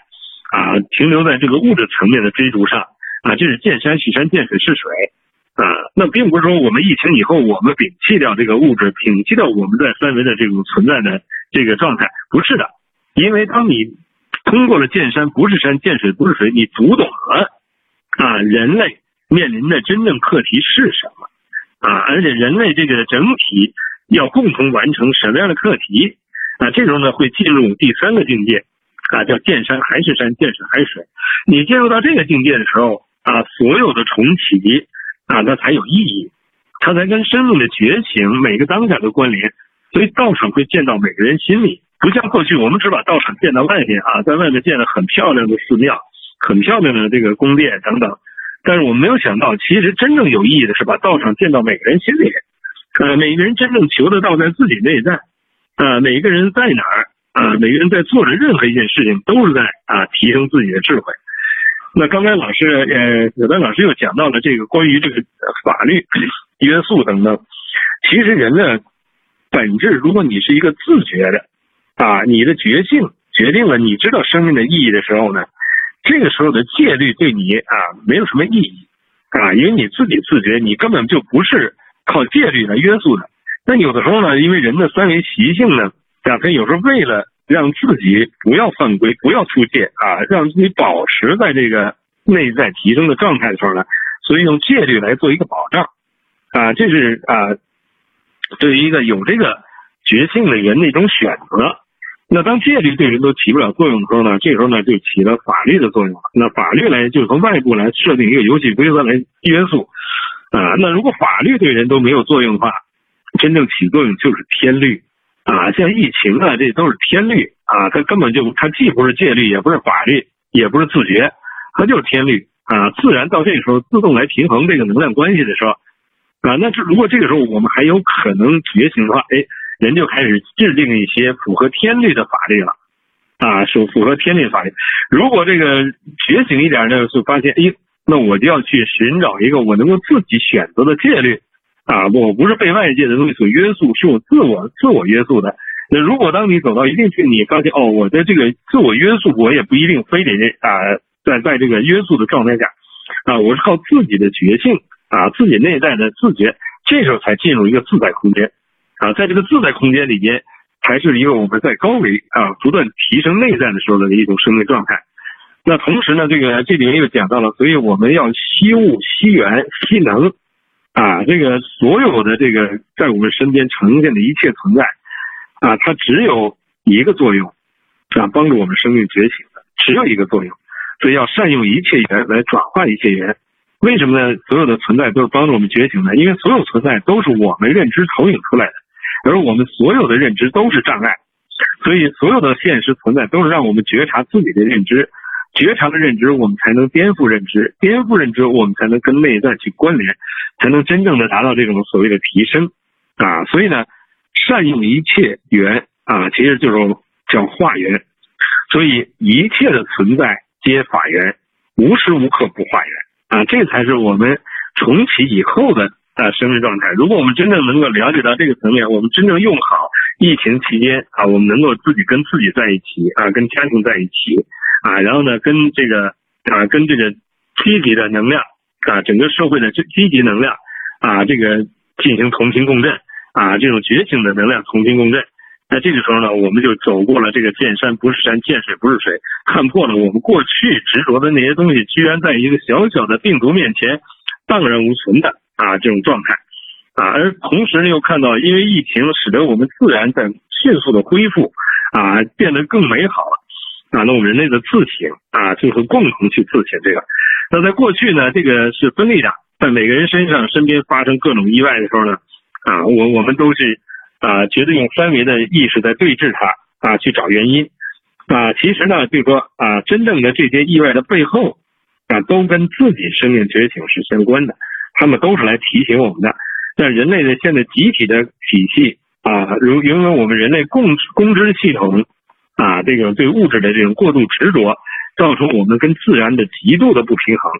啊，停留在这个物质层面的追逐上，啊，这是见山是山，见水是水，啊，那并不是说我们疫情以后，我们摒弃掉这个物质，摒弃掉我们在三维的这种存在的这个状态，不是的，因为当你通过了见山不是山，见水不是水，你读懂了啊，人类。面临的真正课题是什么啊？而且人类这个整体要共同完成什么样的课题啊？这时候呢会进入第三个境界啊，叫见山还是山，见水还是水。你进入到这个境界的时候啊，所有的重启啊，那才有意义，它才跟生命的觉醒每个当下的关联。所以道场会建到每个人心里，不像过去我们只把道场建到外面啊，在外面建了很漂亮的寺庙、很漂亮的这个宫殿等等。但是我们没有想到，其实真正有意义的是把道场建到每个人心里，呃，每个人真正求得道在自己内在，呃，每个人在哪儿，啊，每个人在做的任何一件事情都是在啊提升自己的智慧。那刚才老师，呃，有的老师又讲到了这个关于这个法律约束等等。其实人的本质，如果你是一个自觉的，啊，你的觉性决定了你知道生命的意义的时候呢。这个时候的戒律对你啊没有什么意义啊，因为你自己自觉，你根本就不是靠戒律来约束的。那有的时候呢，因为人的三维习性呢，啊，他有时候为了让自己不要犯规、不要出界啊，让自己保持在这个内在提升的状态的时候呢，所以用戒律来做一个保障啊，这是啊，对于一个有这个觉性的人的一种选择。那当戒律对人都起不了作用的时候呢，这时候呢就起了法律的作用了。那法律来就是从外部来设定一个游戏规则来约束啊。那如果法律对人都没有作用的话，真正起作用就是天律啊。像疫情啊，这都是天律啊，它根本就它既不是戒律，也不是法律，也不是自觉，它就是天律啊。自然到这个时候自动来平衡这个能量关系的时候啊，那这如果这个时候我们还有可能觉醒的话，哎。人就开始制定一些符合天律的法律了，啊，是符合天律法律。如果这个觉醒一点呢，就发现，哎，那我就要去寻找一个我能够自己选择的戒律，啊，我不是被外界的东西所约束，是我自我自我约束的。那如果当你走到一定去，你发现，哦，我的这个自我约束，我也不一定非得啊，在在这个约束的状态下，啊，我是靠自己的觉性啊，自己内在的自觉，这时候才进入一个自在空间。啊，在这个自在空间里边，才是一个我们在高维啊不断提升内在的时候的一种生命状态。那同时呢，这个这里面又讲到了，所以我们要吸物、吸元、吸能啊，这个所有的这个在我们身边呈现的一切存在啊，它只有一个作用啊，帮助我们生命觉醒的，只有一个作用。所以要善用一切缘来转化一切缘。为什么呢？所有的存在都是帮助我们觉醒的，因为所有存在都是我们认知投影出来的。而我们所有的认知都是障碍，所以所有的现实存在都是让我们觉察自己的认知。觉察了认知，我们才能颠覆认知，颠覆认知，我们才能跟内在去关联，才能真正的达到这种所谓的提升啊。所以呢，善用一切缘啊，其实就是叫化缘。所以一切的存在皆法缘，无时无刻不化缘啊，这才是我们重启以后的啊生命状态。如果我们真正能够了解到这个层面，我们真正用好疫情期间啊，我们能够自己跟自己在一起啊，跟家庭在一起啊，然后呢，跟这个啊，跟这个积极的能量啊，整个社会的积积极能量啊，这个进行同频共振啊，这种觉醒的能量同频共振。那这个时候呢，我们就走过了这个见山不是山，见水不是水，看破了我们过去执着的那些东西，居然在一个小小的病毒面前荡然无存的啊这种状态啊，而同时呢又看到，因为疫情使得我们自然在迅速的恢复啊，变得更美好了啊，那我们人类的自省啊，就会共同去自省这个。那在过去呢，这个是分立的，在每个人身上身边发生各种意外的时候呢，啊，我我们都是。啊，觉得用三维的意识在对峙它啊，去找原因啊，其实呢，就说啊，真正的这些意外的背后啊，都跟自己生命觉醒是相关的，他们都是来提醒我们的。但人类的现在集体的体系啊，如因为我们人类共公知系统啊，这个对物质的这种过度执着，造成我们跟自然的极度的不平衡。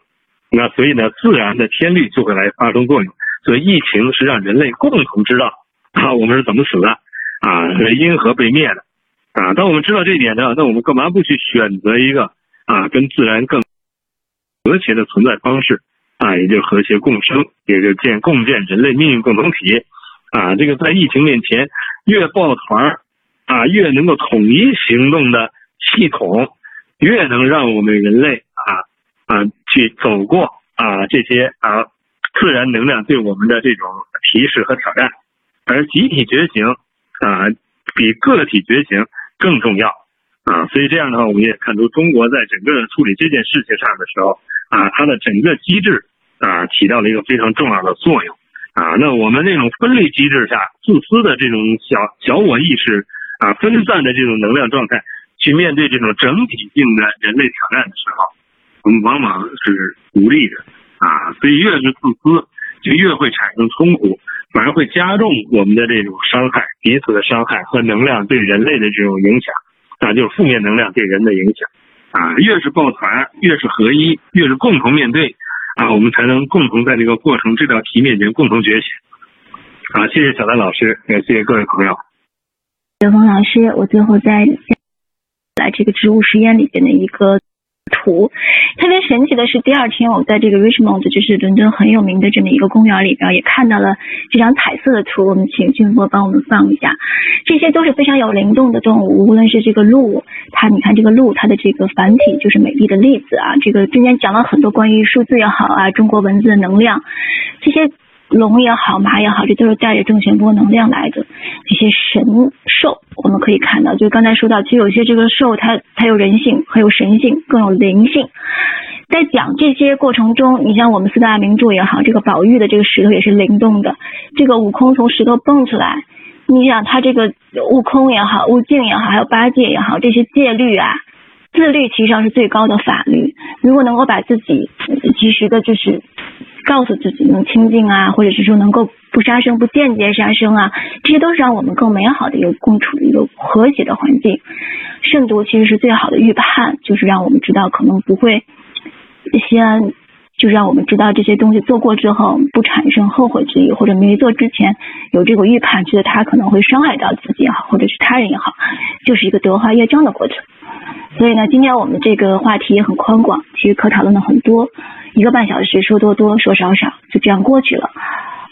那所以呢，自然的天律就会来发生作用。所以疫情是让人类共同知道。啊，我们是怎么死的？啊，是因何被灭的？啊，当我们知道这一点呢，那我们干嘛不去选择一个啊，跟自然更和谐的存在方式？啊，也就是和谐共生，也就建共建人类命运共同体。啊，这个在疫情面前，越抱团啊，越能够统一行动的系统，越能让我们人类啊啊去走过啊这些啊自然能量对我们的这种提示和挑战。而集体觉醒啊，比个体觉醒更重要啊，所以这样的话，我们也看出中国在整个处理这件事情上的时候啊，它的整个机制啊，起到了一个非常重要的作用啊。那我们那种分类机制下，自私的这种小小我意识啊，分散的这种能量状态，去面对这种整体性的人类挑战的时候，我们往往是无力的啊。所以越是自私，就越会产生冲突。反而会加重我们的这种伤害，彼此的伤害和能量对人类的这种影响，啊，就是负面能量对人的影响，啊，越是抱团，越是合一，越是共同面对，啊，我们才能共同在这个过程这道题面前共同觉醒。啊，谢谢小丹老师，也谢谢各位朋友。刘峰老师，我最后再来这个植物实验里边的一个。图特别神奇的是，第二天我在这个 Richmond，就是伦敦很有名的这么一个公园里边，也看到了这张彩色的图。我们请俊波帮我们放一下，这些都是非常有灵动的动物，无论是这个鹿，它你看这个鹿，它的这个繁体就是美丽的例子啊。这个中间讲了很多关于数字也好啊，中国文字的能量，这些。龙也好，马也好，这都是带着正弦波能量来的这些神兽。我们可以看到，就刚才说到，其实有些这个兽，它它有人性，很有神性，更有灵性。在讲这些过程中，你像我们四大名著也好，这个宝玉的这个石头也是灵动的，这个悟空从石头蹦出来，你想他这个悟空也好，悟净也好，还有八戒也好，这些戒律啊，自律其实上是最高的法律。如果能够把自己及时的，就是。告诉自己能清净啊，或者是说能够不杀生、不间接杀生啊，这些都是让我们更美好的一个共处的一个和谐的环境。慎独其实是最好的预判，就是让我们知道可能不会先，就是让我们知道这些东西做过之后不产生后悔之意，或者没做之前有这个预判，觉得他可能会伤害到自己也好，或者是他人也好，就是一个德化业障的过程。所以呢，今天我们这个话题也很宽广，其实可讨论的很多。一个半小时，说多多，说少少，就这样过去了。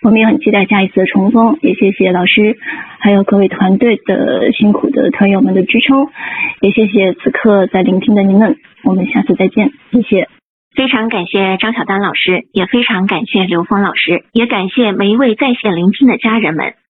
我们也很期待下一次的重逢，也谢谢老师，还有各位团队的辛苦的团友们的支撑，也谢谢此刻在聆听的您们。我们下次再见，谢谢。非常感谢张晓丹老师，也非常感谢刘峰老师，也感谢每一位在线聆听的家人们。